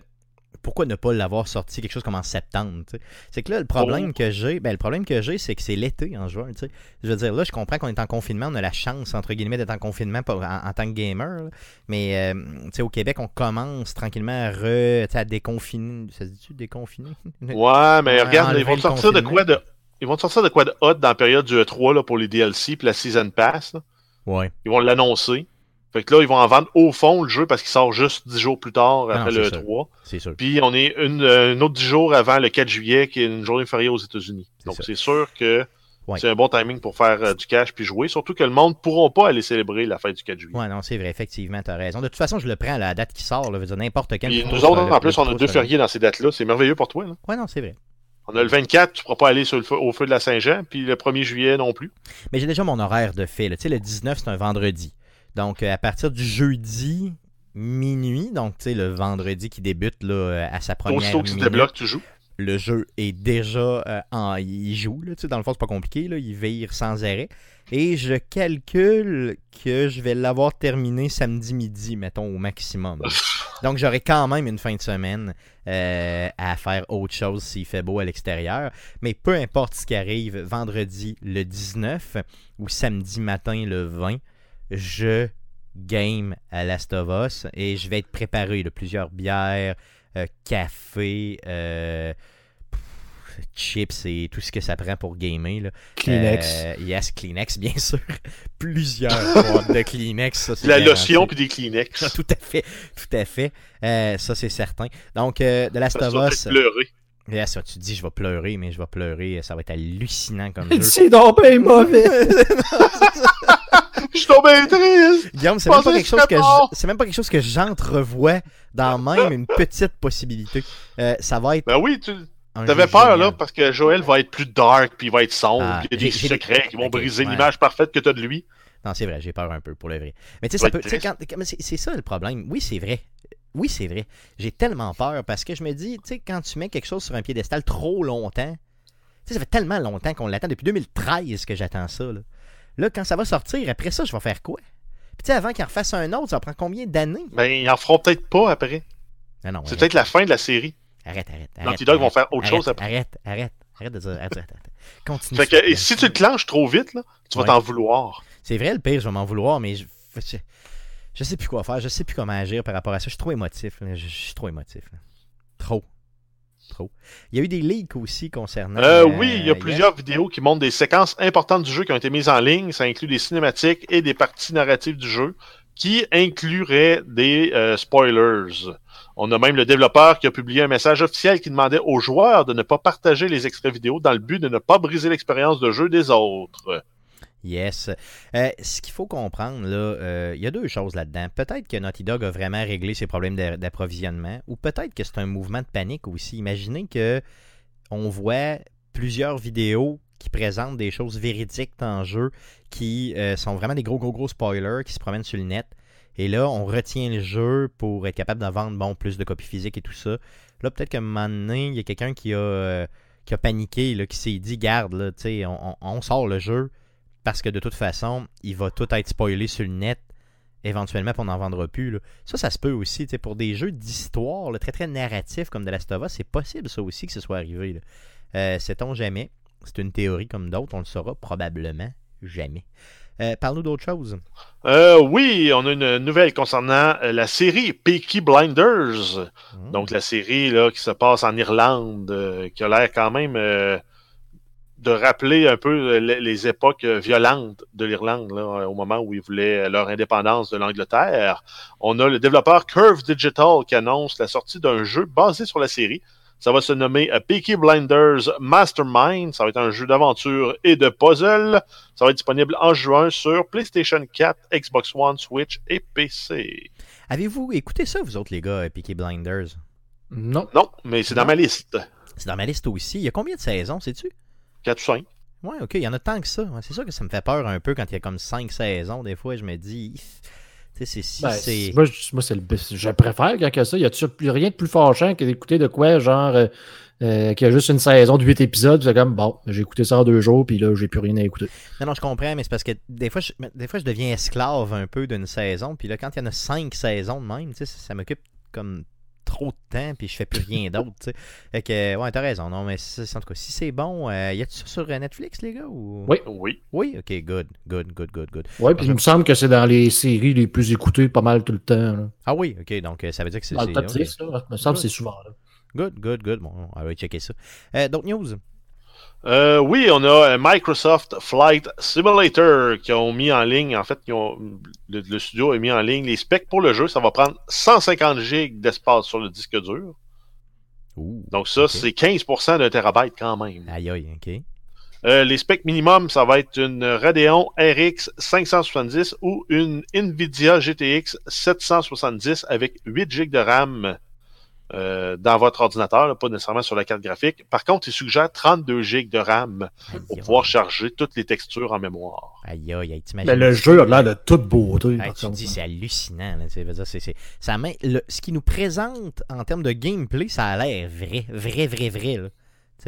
pourquoi ne pas l'avoir sorti quelque chose comme en septembre tu? C'est que là, le problème Oh. que j'ai, ben, le problème que j'ai, c'est que c'est l'été en juin. tu. Je veux dire, là, je comprends qu'on est en confinement, on a la chance, entre guillemets, d'être en confinement en, en tant que gamer. là. Mais, euh, tu au Québec, on commence tranquillement à, re, tu sais, à déconfiner. Ça se dit-tu déconfiner? <laughs> Ouais, mais regarde, ils vont sortir de quoi de. Ils vont sortir de quoi de hot dans la période du E3 là, pour les DLC puis la Season Pass. là? Ouais. Ils vont l'annoncer. Fait que là, ils vont en vendre au fond le jeu parce qu'il sort juste 10 jours plus tard après le sûr. E3. C'est sûr. Puis on est une, euh, un autre 10 jours avant le 4 juillet, qui est une journée fériée aux États-Unis. Donc c'est sûr que Ouais. c'est un bon timing pour faire euh, du cash puis jouer. Surtout que le monde ne pourront pas aller célébrer la fête du 4 juillet. Ouais, non, c'est vrai, effectivement, t'as raison. De toute façon, je le prends à la date qui sort, là, veut dire n'importe quand. Puis nous autres, en plus, on a deux fériés dans ces dates-là. C'est merveilleux pour toi. Là. Ouais, non, c'est vrai. On a le 24, tu ne pourras pas aller sur le feu- au feu de la Saint-Jean, puis le 1er juillet non plus. Mais j'ai déjà mon horaire de fait. Tu sais, le 19, c'est un vendredi. Donc, euh, à partir du jeudi minuit, donc, tu sais, le vendredi qui débute là, euh, à sa première Aussitôt que tu débloques, tu joues? le jeu est déjà euh, en... Il joue, là, tu sais, dans le fond, c'est pas compliqué, là, il vire sans arrêt. Et je calcule que je vais l'avoir terminé samedi midi, mettons, au maximum. <laughs> Donc, j'aurai quand même une fin de semaine euh, à faire autre chose s'il fait beau à l'extérieur. Mais peu importe ce qui arrive, vendredi le 19 ou samedi matin le 20, je game à Last of Us et je vais être préparé de plusieurs bières, euh, café, euh, pff, chips et tout ce que ça prend pour gamer. Là. Kleenex. Euh, yes, Kleenex, <laughs> bien sûr. Plusieurs <laughs> boîtes de Kleenex. ça, La lotion puis des Kleenex. <laughs> Tout à fait, tout à fait. Euh, ça, c'est certain. Donc, euh, de Last Ça of Us. Pleurer. Là, ça, tu te dis, je vais pleurer, mais je vais pleurer. Ça va être hallucinant comme <laughs> jeu. C'est donc bien mauvais. Je suis tombé triste. Guillaume, c'est même, pas quelque que chose que mort. je- c'est même pas quelque chose que j'entrevois dans même une petite possibilité. Euh, ça va être. Ben oui, tu un avais jeu peur génial. là parce que Joël va être plus dark puis il va être sombre. Ah, puis il y a des secrets qui vont briser ouais. l'image parfaite que tu as de lui. Non, c'est vrai, j'ai peur un peu pour le vrai. Mais tu sais, Ça peut. quand- c'est ça le problème. Oui, c'est vrai. Oui, c'est vrai. J'ai tellement peur parce que je me dis, tu sais, quand tu mets quelque chose sur un piédestal trop longtemps, tu sais, ça fait tellement longtemps qu'on l'attend depuis 2013 que j'attends ça. Là. Là, quand ça va sortir, après ça, je vais faire quoi? Puis tu sais, avant qu'il en refasse un autre, ça va prendre combien d'années? Ben ils en feront peut-être pas après. Non, non, C'est peut-être la fin de la série. arrête, arrête. arrête, Dog vont faire autre arrête, chose après. Arrête, arrête, arrête de dire. Arrête, arrête, arrête. Continue. Fait que et si tu te clenches trop vite, là, tu vas t'en vouloir. C'est vrai, le pire, je vais m'en vouloir, mais je, je, je sais plus quoi faire, je sais plus comment agir par rapport à ça. Je suis trop émotif, là. je, je suis trop émotif. là. Trop. Trop. Il y a eu des leaks aussi concernant. Euh, euh, oui, il y a plusieurs vidéos qui montrent des séquences importantes du jeu qui ont été mises en ligne. Ça inclut des cinématiques et des parties narratives du jeu qui incluraient des euh, spoilers. On a même le développeur qui a publié un message officiel qui demandait aux joueurs de ne pas partager les extraits vidéo dans le but de ne pas briser l'expérience de jeu des autres. Yes. Euh, ce qu'il faut comprendre, là, euh, il y a deux choses là-dedans. Peut-être que Naughty Dog a vraiment réglé ses problèmes d'a- d'approvisionnement, ou peut-être que c'est un mouvement de panique aussi. Imaginez que on voit plusieurs vidéos qui présentent des choses véridiques dans le jeu, qui euh, sont vraiment des gros, gros, gros spoilers qui se promènent sur le net. Et là, on retient le jeu pour être capable d'en vendre bon, plus de copies physiques et tout ça. Là, peut-être qu'à un moment donné, il y a quelqu'un qui a, qui a paniqué, là, qui s'est dit Garde, là, on, on- on sort le jeu parce que de toute façon, il va tout être spoilé sur le net. Éventuellement, on n'en vendra plus. là. Ça, ça se peut aussi. Pour des jeux d'histoire très très narratifs comme de Last of Us, c'est possible ça aussi que ce soit arrivé. Euh, Sait-on jamais? C'est une théorie comme d'autres. On le saura probablement jamais. Euh, Parle-nous d'autre chose. Euh, oui, on a une nouvelle concernant la série Peaky Blinders. Hmm. Donc la série là, qui se passe en Irlande, qui a l'air quand même de rappeler un peu euh, les, les époques euh, violentes de l'Irlande, euh, au moment où ils voulaient leur indépendance de l'Angleterre. On a le développeur Curve Digital qui annonce la sortie d'un jeu basé sur la série. Ça va se nommer Peaky Blinders Mastermind. Ça va être un jeu d'aventure et de puzzle. Ça va être disponible en juin sur PlayStation 4, Xbox One, Switch et PC. Avez-vous écouté ça, vous autres, les gars, Peaky Blinders? Non. Non, mais c'est dans ma liste. C'est dans ma liste aussi. Il y a combien de saisons, sais-tu? 4 ou 5. Ouais, ok, il y en a tant que ça. C'est sûr que ça me fait peur un peu quand il y a comme 5 saisons. Des fois, je me dis, Tu sais, c'est si Ben, c'est. moi, je, moi, c'est le, je préfère quand que ça. Y a-tu plus rien de plus fâchant que d'écouter de quoi, genre, euh, euh, qu'il y a juste une saison de 8 épisodes, puis c'est comme, bon, j'ai écouté ça en deux jours, puis là, j'ai plus rien à écouter. Non, non, je comprends, mais c'est parce que des fois, je, des fois, je deviens esclave un peu d'une saison. Puis là, quand il y en a cinq saisons de même, tu sais, ça, ça m'occupe comme trop de temps, puis je fais plus rien d'autre. tu sais. Fait que, ouais, t'as raison. Non, mais c'est- en tout cas, si c'est bon, euh, y a-tu ça sur euh, Netflix, les gars ou... Oui. Oui. Oui, ok, good, good, good, good, good. Ouais, puis il me semble que c'est dans les séries les plus écoutées pas mal tout le temps. là. Ah oui, ok, donc euh, ça veut dire que c'est. Dans le c'est- top ok. 10, là, il me semble que c'est souvent là. Good, good, good. Bon, on va checker ça. Euh, D'autres news? Euh, oui, on a euh, Microsoft Flight Simulator qui ont mis en ligne, en fait, qui ont, le, le studio a mis en ligne les specs pour le jeu. Ça va prendre 150 gigs d'espace sur le disque dur. Donc ça, c'est 15% d'un terabyte quand même. Aïe, aïe, ok. Euh, les specs minimum, ça va être une Radeon RX 570 ou une Nvidia GTX 770 avec 8 GB de RAM euh, dans votre ordinateur, là, pas nécessairement sur la carte graphique. Par contre, il suggère 32 GB de RAM Aïe, pour aïe. pouvoir charger toutes les textures en mémoire. Aïe, aïe, aïe, t'imagines. Mais le jeu a l'air de toute beauté. Par tu dis, c'est hallucinant. Là, dire, c'est- c'est- ça met- le- ce qui nous présente en termes de gameplay, ça a l'air vrai, vrai, vrai, vrai. là.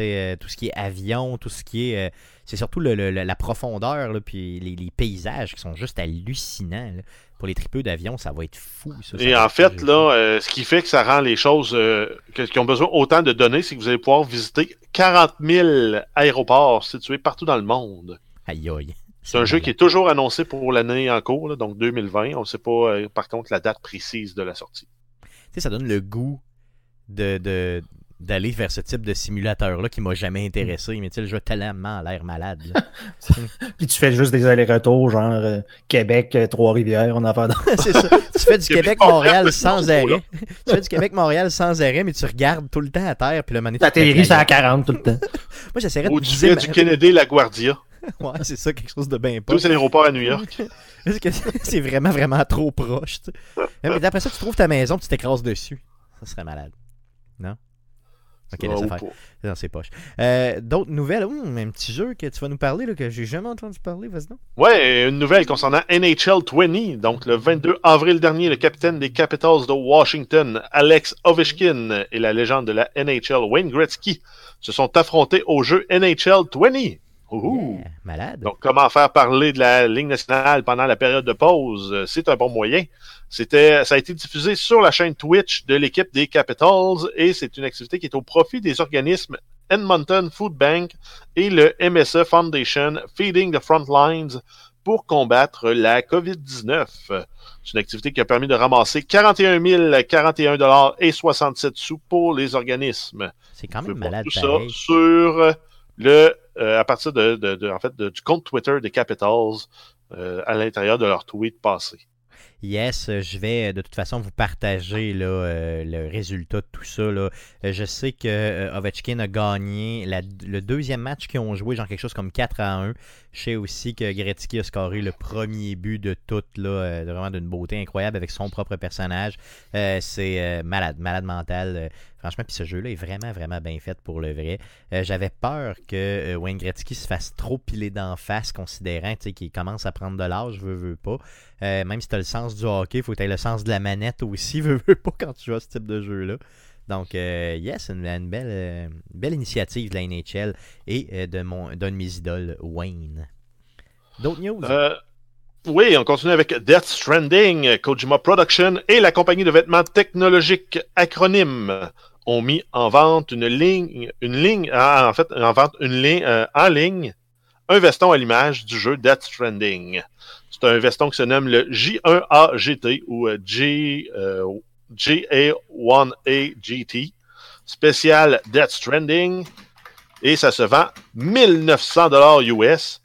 Euh, tout ce qui est avion, tout ce qui est. euh, c'est surtout le- le- le- la profondeur, là, puis les, les paysages qui sont juste hallucinants. là. Pour les tripeux d'avion, ça va être fou. Ça, ça Et en fait, là, euh, ce qui fait que ça rend les choses euh, qui ont besoin autant de données, c'est que vous allez pouvoir visiter 40 000 aéroports situés partout dans le monde. Aïe, aïe. C'est un jeu qui est toujours annoncé pour l'année en cours, là, donc 2020. On ne sait pas, euh, par contre, la date précise de la sortie. Tu sais, ça donne le goût de. de d'aller vers ce type de simulateur-là qui m'a jamais intéressé, mais tu sais, le jeu a tellement l'air malade. <laughs> Puis tu fais juste des allers-retours, genre euh, Québec, euh, Trois-Rivières, on en fait. <laughs> c'est ça. Tu fais du Québec-Montréal sans arrêt. <laughs> tu fais du Québec-Montréal sans arrêt, mais tu regardes tout le temps à terre, puis le te T'atterris à 40 tout le temps. Moi, j'essaierais de Ou tu fais ma- du Kennedy LaGuardia. Ouais, c'est ça, quelque chose de bien pas. Tous les aéroports à New York. Parce que c'est vraiment, vraiment trop proche. tu sais. Mais après ça, tu trouves ta maison, tu t'écrases dessus. Ça serait malade. Non? Ok, laisse Ah, faire. C'est dans ses poches. Euh, D'autres nouvelles? Hum, un petit jeu que tu vas nous parler, là, que j'ai jamais entendu parler, vas-y donc. Ouais, une nouvelle concernant NHL 20. Donc, le 22 avril dernier, le capitaine des Capitals de Washington, Alex Ovechkin, et la légende de la NHL, Wayne Gretzky, se sont affrontés au jeu NHL 20. Yeah, malade. Donc, comment faire parler de la Ligue nationale pendant la période de pause? Euh, C'est un bon moyen. C'était, ça a été diffusé sur la chaîne Twitch de l'équipe des Capitals et c'est une activité qui est au profit des organismes Edmonton Food Bank et le MSE Foundation Feeding the Front Lines pour combattre la COVID-19. C'est une activité qui a permis de ramasser 41 041 dollars et 67 sous pour les organismes. c'est quand même malade tout pareil. ça sur le euh, à partir de, en fait du compte Twitter des Capitals euh, à l'intérieur de leur tweet passé. Yes, je vais euh, de toute façon vous partager le résultat de tout ça. Je sais que Ovechkin a gagné le deuxième match qu'ils ont joué, genre quelque chose comme 4 à 1. Je sais aussi que Gretzky a scoré le premier but de tout, là, euh, vraiment d'une beauté incroyable avec son propre personnage. Euh, c'est euh, malade, malade mental. franchement, puis ce jeu-là est vraiment, vraiment bien fait pour le vrai. J'avais peur que Wayne Gretzky se fasse trop piler d'en face, considérant qu'il commence à prendre de l'âge, veut, veut pas. Même si tu as le sens du hockey, il faut que le sens de la manette aussi, <laughs> veux, veux pas quand tu joues à ce type de jeu-là. Donc, euh, yes, une, une belle, euh, belle initiative de la NHL et euh, de mon d'un de mes idoles, Wayne. D'autres news? Oui, on continue avec Death Stranding, Kojima Production et la compagnie de vêtements technologiques Acronym ont mis en vente une ligne, une ligne, ah, en fait, en vente une ligne en ligne, un veston à l'image du jeu Death Stranding. C'est un veston qui se nomme le J1AGT ou euh, GA1AGT, spécial Death Stranding, et ça se vend 1900 dollars US.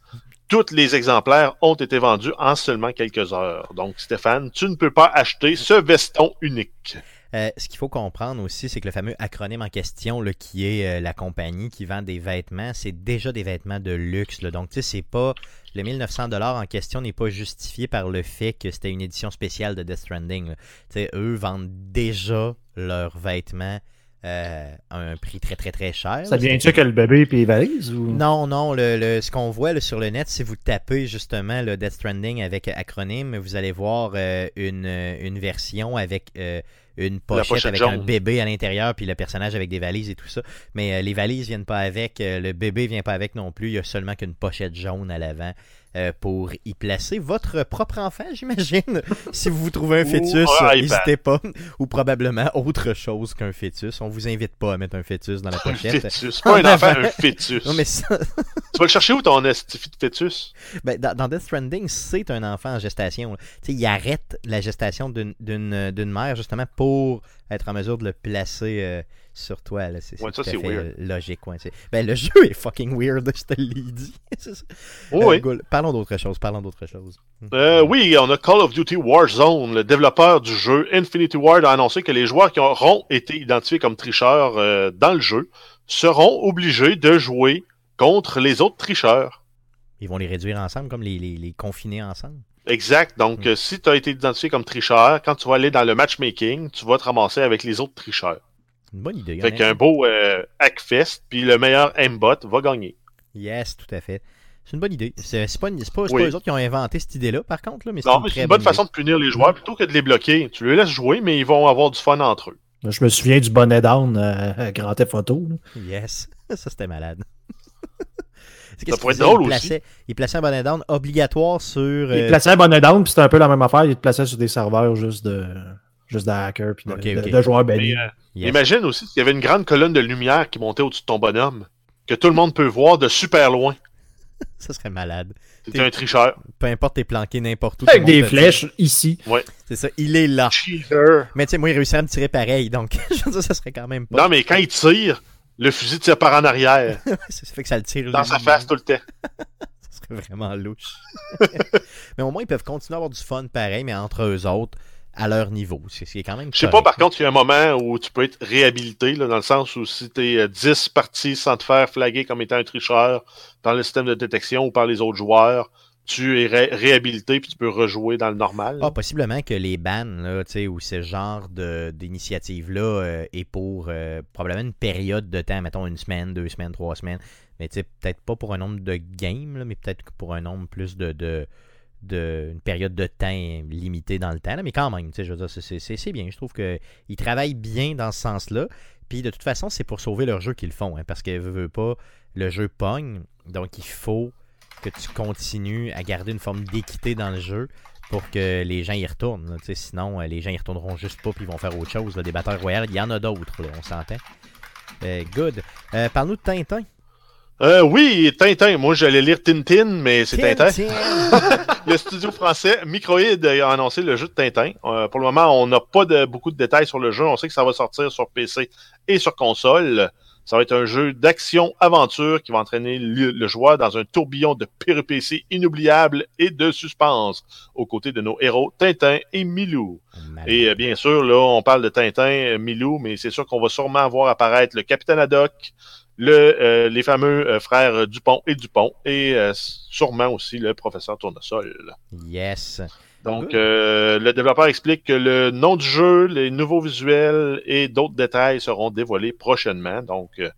Tous les exemplaires ont été vendus en seulement quelques heures. Donc, Stéphane, tu ne peux pas acheter ce veston unique. Euh, ce qu'il faut comprendre aussi, c'est que le fameux acronyme en question, là, qui est euh, la compagnie qui vend des vêtements, c'est déjà des vêtements de luxe. là. Donc, tu sais, c'est pas. Le 1900$ en question n'est pas justifié par le fait que c'était une édition spéciale de Death Stranding. Tu sais, eux vendent déjà leurs vêtements euh, à un prix très très très cher. Ça vient-tu que le bébé et les valises ou... Non, non, le, le- ce qu'on voit là, sur le net, si vous tapez justement le Death Stranding avec acronyme, vous allez voir euh, une, une version avec euh, une pochette, pochette avec un jaune. bébé à l'intérieur, puis le personnage avec des valises et tout ça. Mais euh, les valises viennent pas avec, euh, le bébé vient pas avec non plus. Il y a seulement qu'une pochette jaune à l'avant euh, pour y placer votre propre enfant, j'imagine. <laughs> si vous vous trouvez un fœtus, un n'hésitez pas. Ou probablement autre chose qu'un fœtus. On vous invite pas à mettre un fœtus dans la <laughs> Un pochette. fœtus. Pas un En enfant, un fœtus. Non, mais ça, <laughs> Tu vas le chercher où ton fœtus? Ben, dans, dans Death Stranding, c'est un enfant en gestation. il arrête la gestation d'une- d'une mère justement pour être en mesure de le placer euh, sur toi. C'est Ouais, euh, logique. ouais. Ben, le <laughs> jeu est fucking weird, je te l'ai dit. <laughs> Euh, oui. cool. Parlons d'autre chose. Parlons d'autre chose. Euh, oui, on a Call of Duty Warzone. Le développeur du jeu Infinity Ward a annoncé que les joueurs qui auront été identifiés comme tricheurs euh, dans le jeu seront obligés de jouer contre les autres tricheurs. Ils vont les réduire ensemble, comme les, les, les confiner ensemble? Exact. Donc, Mm. euh, si tu as été identifié comme tricheur, quand tu vas aller dans le matchmaking, tu vas te ramasser avec les autres tricheurs. C'est une bonne idée. Fait qu'un beau euh, hackfest, puis le meilleur aimbot va gagner. Yes, tout à fait. C'est une bonne idée. C'est pas, une- pas, c'est Oui. pas eux autres qui ont inventé cette idée-là, par contre, là, mais c'est Non, une mais très c'est une bonne idée. façon de punir les joueurs plutôt que de les bloquer. Tu les laisses jouer, mais ils vont avoir du fun entre eux. Je me souviens du bonnet down euh, à Grand Theft Auto. là. Yes. <laughs> Ça, c'était malade. <laughs> Ça pourrait être drôle il aussi. plaçait, Il plaçait un bonnet down obligatoire sur. Il euh, plaçait un bonnet down, puis c'était un peu la même affaire. Il te plaçait sur des serveurs juste de, juste de hackers, puis de, joueurs bannis. Euh, yes. Imagine aussi qu'il y avait une grande colonne de lumière qui montait au-dessus de ton bonhomme, que tout le monde peut voir de super loin. <laughs> Ça serait malade. C'était un tricheur. Peu importe, t'es planqué n'importe où. Avec le des flèches ici. dit- C'est ça, il est là. Cheater. Mais tu sais, moi, il réussit à me tirer pareil, donc <laughs> je veux dire, ça serait quand même pas. Non, mais quand il tire, le fusil tire par en arrière, <laughs> ça fait que ça le tire dans sa face tout le temps. <laughs> Ça serait vraiment louche. <laughs> mais au moins, ils peuvent continuer à avoir du fun pareil, mais entre eux autres, à leur niveau. C'est quand même. Je sais pas, par contre, il y a un moment où tu peux être réhabilité, là, dans le sens où si tu es 10 parties sans te faire flaguer comme étant un tricheur par le système de détection ou par les autres joueurs, tu es ré- réhabilité puis tu peux rejouer dans le normal. Ah, possiblement que les bans, là, ou ce genre d'initiative-là euh, est pour euh, probablement une période de temps, mettons une semaine, deux semaines, trois semaines. Mais peut-être pas pour un nombre de games, là, mais peut-être pour un nombre plus de, de, une période de temps limitée dans le temps. là. mais quand même, je veux dire, c'est- bien. Je trouve qu'ils travaillent bien dans ce sens-là. Puis de toute façon, c'est pour sauver leur jeu qu'ils font, hein, parce que veut, veut pas, le jeu pogne. Donc il faut que tu continues à garder une forme d'équité dans le jeu pour que les gens y retournent. là, sinon, euh, les gens y retourneront juste pas puis ils vont faire autre chose. là. Des batteurs royales, il y en a d'autres, on s'entend. Euh, good. Euh, Parle-nous de Tintin. Euh, oui, Tintin. Moi, j'allais lire Tintin, mais c'est Tintin. Tintin. <laughs> Le studio français Microïd a annoncé le jeu de Tintin. Euh, pour le moment, on n'a pas de, beaucoup de détails sur le jeu. On sait que ça va sortir sur PC et sur console. Ça va être un jeu d'action-aventure qui va entraîner le, le joueur dans un tourbillon de péripéties inoubliables et de suspense aux côtés de nos héros Tintin et Milou. Et euh, bien sûr, là, on parle de Tintin, euh, Milou, mais c'est sûr qu'on va sûrement voir apparaître le Capitaine Haddock, le, euh, les fameux euh, frères Dupont et Dupont, et euh, sûrement aussi le professeur Tournesol. Yes. Donc, euh, le développeur explique que le nom du jeu, les nouveaux visuels et d'autres détails seront dévoilés prochainement. Donc, euh,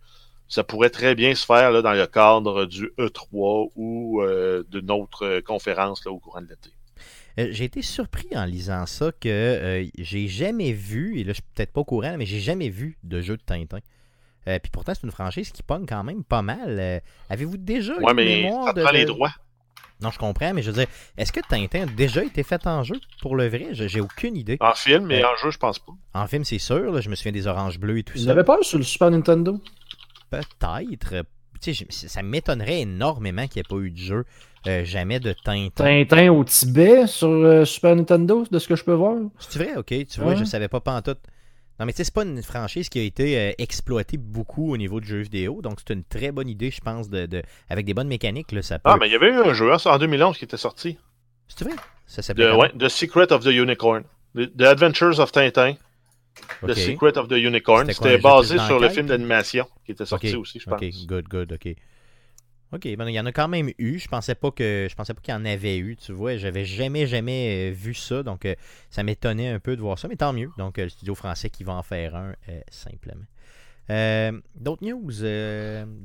ça pourrait très bien se faire là, dans le cadre du E3 ou euh, d'une autre conférence là, au courant de l'été. J'ai été surpris en lisant ça que j'ai jamais vu, et là je suis peut-être pas au courant, mais j'ai jamais vu de jeu de Tintin. Puis pourtant, c'est une franchise qui pogne quand même pas mal. Avez-vous déjà Ouais, une mais mémoire ça de, prend les droits. Non, je comprends, mais je veux dire, est-ce que Tintin a déjà été fait en jeu pour le vrai? J'ai aucune idée. En film, mais Euh, en jeu, je pense pas. En film, c'est sûr, là, je me souviens des oranges bleues et tout Vous ça. avez peur sur le Super Nintendo? Peut-être. Tu sais, je- ça m'étonnerait énormément qu'il n'y ait pas eu de jeu euh, jamais de Tintin. Tintin au Tibet sur euh, Super Nintendo, de ce que je peux voir. C'est vrai, ok, tu vois, Ouais. je savais pas pantoute. Non, mais tu sais, c'est pas une franchise qui a été euh, exploitée beaucoup au niveau de jeux vidéo, donc c'est une très bonne idée, je pense, de, de- avec des bonnes mécaniques, là, ça peut... Ah, mais il y avait eu un jeu en 2011 qui était sorti. C'est vrai? Ça s'appelait ouais, The Secret of the Unicorn. The, The Adventures of Tintin. The Secret of the Unicorn. C'était basé sur le film d'animation qui était sorti aussi, je pense. Ok, good, good, ok. Ok, ben il y en a quand même eu. Je pensais pas que je pensais pas qu'il y en avait eu, tu vois. J'avais jamais, jamais euh, vu ça, donc euh, ça m'étonnait un peu de voir ça, mais tant mieux. Donc euh, le studio français qui va en faire un, simplement. D'autres news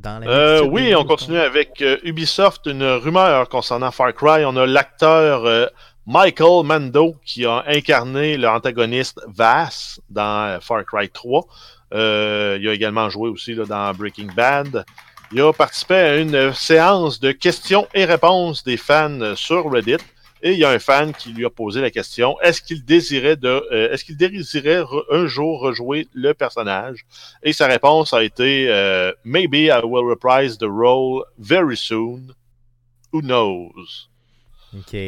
dans la Oui, on continue avec Ubisoft, une rumeur concernant Far Cry. On a l'acteur Michael Mando qui a incarné l'antagoniste Vass dans Far Cry 3. il a également joué aussi là, dans Breaking Bad. Il a participé à une séance de questions et réponses des fans sur Reddit. Et il y a un fan qui lui a posé la question est-ce qu'il désirait de euh, est-ce qu'il désirait un jour rejouer le personnage? Et sa réponse a été euh, Maybe I will reprise the role very soon. Who knows?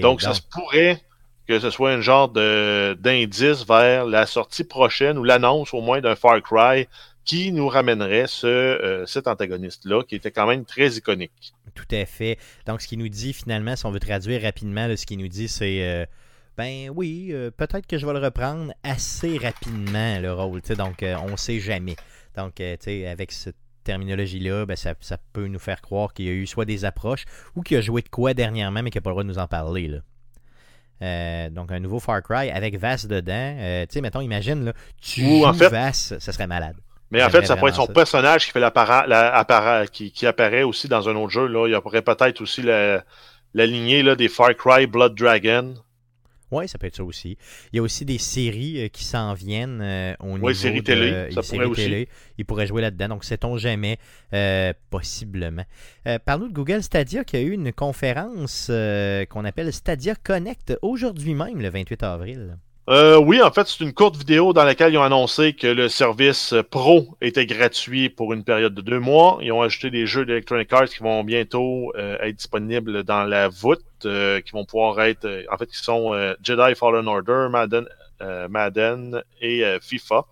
Donc, ça se pourrait que ce soit un genre de d'indice vers la sortie prochaine ou l'annonce au moins d'un Far Cry qui nous ramènerait ce, euh, cet antagoniste-là, qui était quand même très iconique. Tout à fait. Donc, ce qu'il nous dit finalement, si on veut traduire rapidement, ce qu'il nous dit, c'est euh, ben oui, euh, peut-être que je vais le reprendre assez rapidement, le rôle. Donc, on ne sait jamais. Donc, avec cette terminologie-là, ben, ça, peut nous faire croire qu'il y a eu soit des approches ou qu'il a joué de quoi dernièrement, mais qu'il n'a pas le droit de nous en parler. Là. donc, un nouveau Far Cry avec Vass dedans. tu sais, mettons, imagine, là, tu joues en Vass, ça serait malade. Mais en fait, ça pourrait être son personnage qui fait la, qui, qui, apparaît aussi dans un autre jeu. Là. Il y aurait peut-être aussi la, la lignée là, des Far Cry Blood Dragon. Oui, ça peut être ça aussi. Il y a aussi des séries euh, qui s'en viennent euh, au niveau oui, séries télé, ça pourrait aussi. Il pourrait jouer là-dedans, donc sait-on jamais, euh, possiblement. Parle-nous de Google Stadia qui a eu une conférence qu'on appelle Stadia Connect aujourd'hui même, le 28 avril. Euh, oui, en fait, c'est une courte vidéo dans laquelle ils ont annoncé que le service Pro était gratuit pour une période de deux mois. Ils ont ajouté des jeux d'Electronic Arts qui vont bientôt euh, être disponibles dans la voûte, euh, qui vont pouvoir être, en fait, qui sont Jedi Fallen Order, Madden, Madden et FIFA.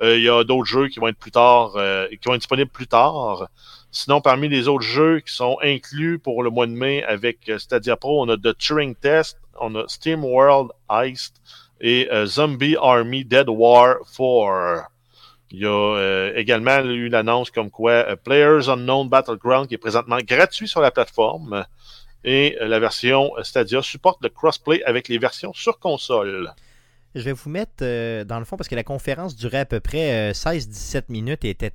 Il y a d'autres jeux qui vont être plus tard, qui vont être disponibles plus tard. Sinon, parmi les autres jeux qui sont inclus pour le mois de mai avec Stadia Pro, on a The Turing Test, on a Steam World Heist, et euh, Zombie Army Dead War 4. Il y a euh, également eu l'annonce comme quoi euh, Players Unknown Battleground qui est présentement gratuit sur la plateforme et la version Stadia supporte le crossplay avec les versions sur console. Je vais vous mettre dans le fond parce que la conférence durait à peu près 16-17 minutes et était,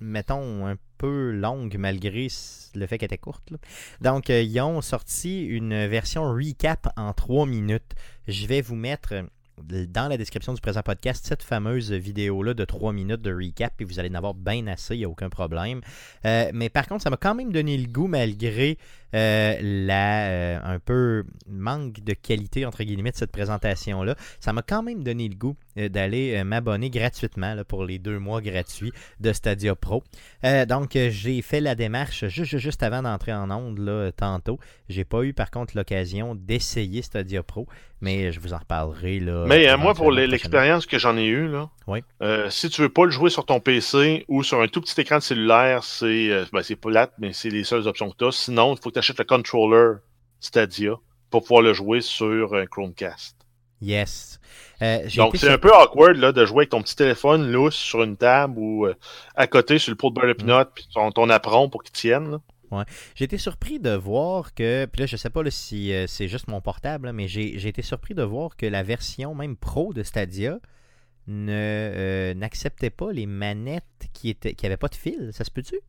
mettons, un peu longue malgré le fait qu'elle était courte. Donc, ils ont sorti une version recap en 3 minutes. Je vais vous mettre dans la description du présent podcast cette fameuse vidéo-là de 3 minutes de recap, et vous allez en avoir bien assez, il n'y a aucun problème. Euh, mais par contre, ça m'a quand même donné le goût, malgré euh, la, euh, un peu manque de qualité, entre guillemets, de cette présentation-là. Ça m'a quand même donné le goût d'aller m'abonner gratuitement pour les deux mois gratuits de Stadia Pro. donc, j'ai fait la démarche juste, juste avant d'entrer en onde là, tantôt. J'ai pas eu, par contre, l'occasion d'essayer Stadia Pro, mais je vous en reparlerai. Là, mais moi, pour l'expérience que j'en ai eue, là, oui. si tu veux pas le jouer sur ton PC ou sur un tout petit écran de cellulaire, c'est ben, plate, mais c'est les seules options que tu as. Sinon, il faut que tu achètes le controller Stadia pour pouvoir le jouer sur un Chromecast. Yes. Euh, Donc, c'est un peu awkward là, de jouer avec ton petit téléphone lousse sur une table ou euh, à côté sur le pot de beurre de pinot, puis ton, ton apron pour qu'il tienne. Ouais. J'ai été surpris de voir que, puis là je sais pas si euh, c'est juste mon portable, mais j'ai été surpris de voir que la version même pro de Stadia ne n'acceptait pas les manettes qui étaient qui avaient pas de fil. Ça se peut-tu?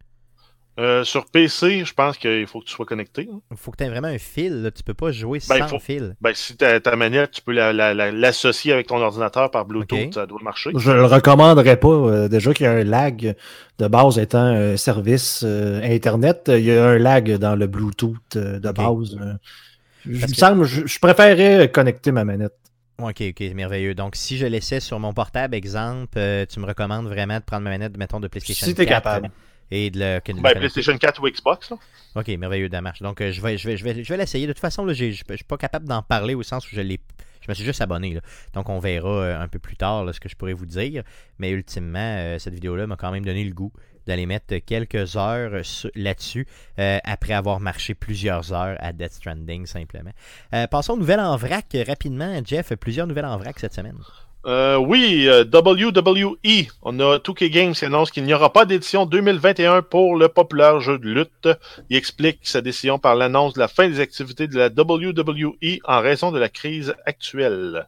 Euh, sur PC, je pense qu'il faut que tu sois connecté. Hein. Il faut que tu aies vraiment un fil. Là. Tu peux pas jouer ben, sans fil. Ben, si ta, ta manette, tu peux l'associer avec ton ordinateur par Bluetooth, ça doit marcher. Je le recommanderais pas. Euh, déjà qu'il y a un lag de base étant un service euh, Internet, il y a un lag dans le Bluetooth de base. Je, me semble, je, préférerais connecter ma manette. Ok, ok, merveilleux. Donc, si je laissais sur mon portable, exemple, tu me recommandes vraiment de prendre ma manette, mettons, de PlayStation si 4. Si capable et de la, ben, PlayStation 4 ou Xbox. Là. Ok, merveilleux, de marche. Donc, euh, je vais, je vais, je vais, je vais l'essayer. De toute façon, je ne suis pas capable d'en parler au sens où je l'ai. Je me suis juste abonné. Là. Donc, on verra euh, un peu plus tard ce que je pourrais vous dire. Mais ultimement, euh, cette vidéo-là m'a quand même donné le goût d'aller mettre quelques heures là-dessus après avoir marché plusieurs heures à Death Stranding, simplement. passons aux nouvelles en vrac rapidement. Jeff, plusieurs nouvelles en vrac cette semaine. Euh, oui, euh, WWE. On a 2K Games qui annonce qu'il n'y aura pas d'édition 2021 pour le populaire jeu de lutte. Il explique sa décision par l'annonce de la fin des activités de la WWE en raison de la crise actuelle.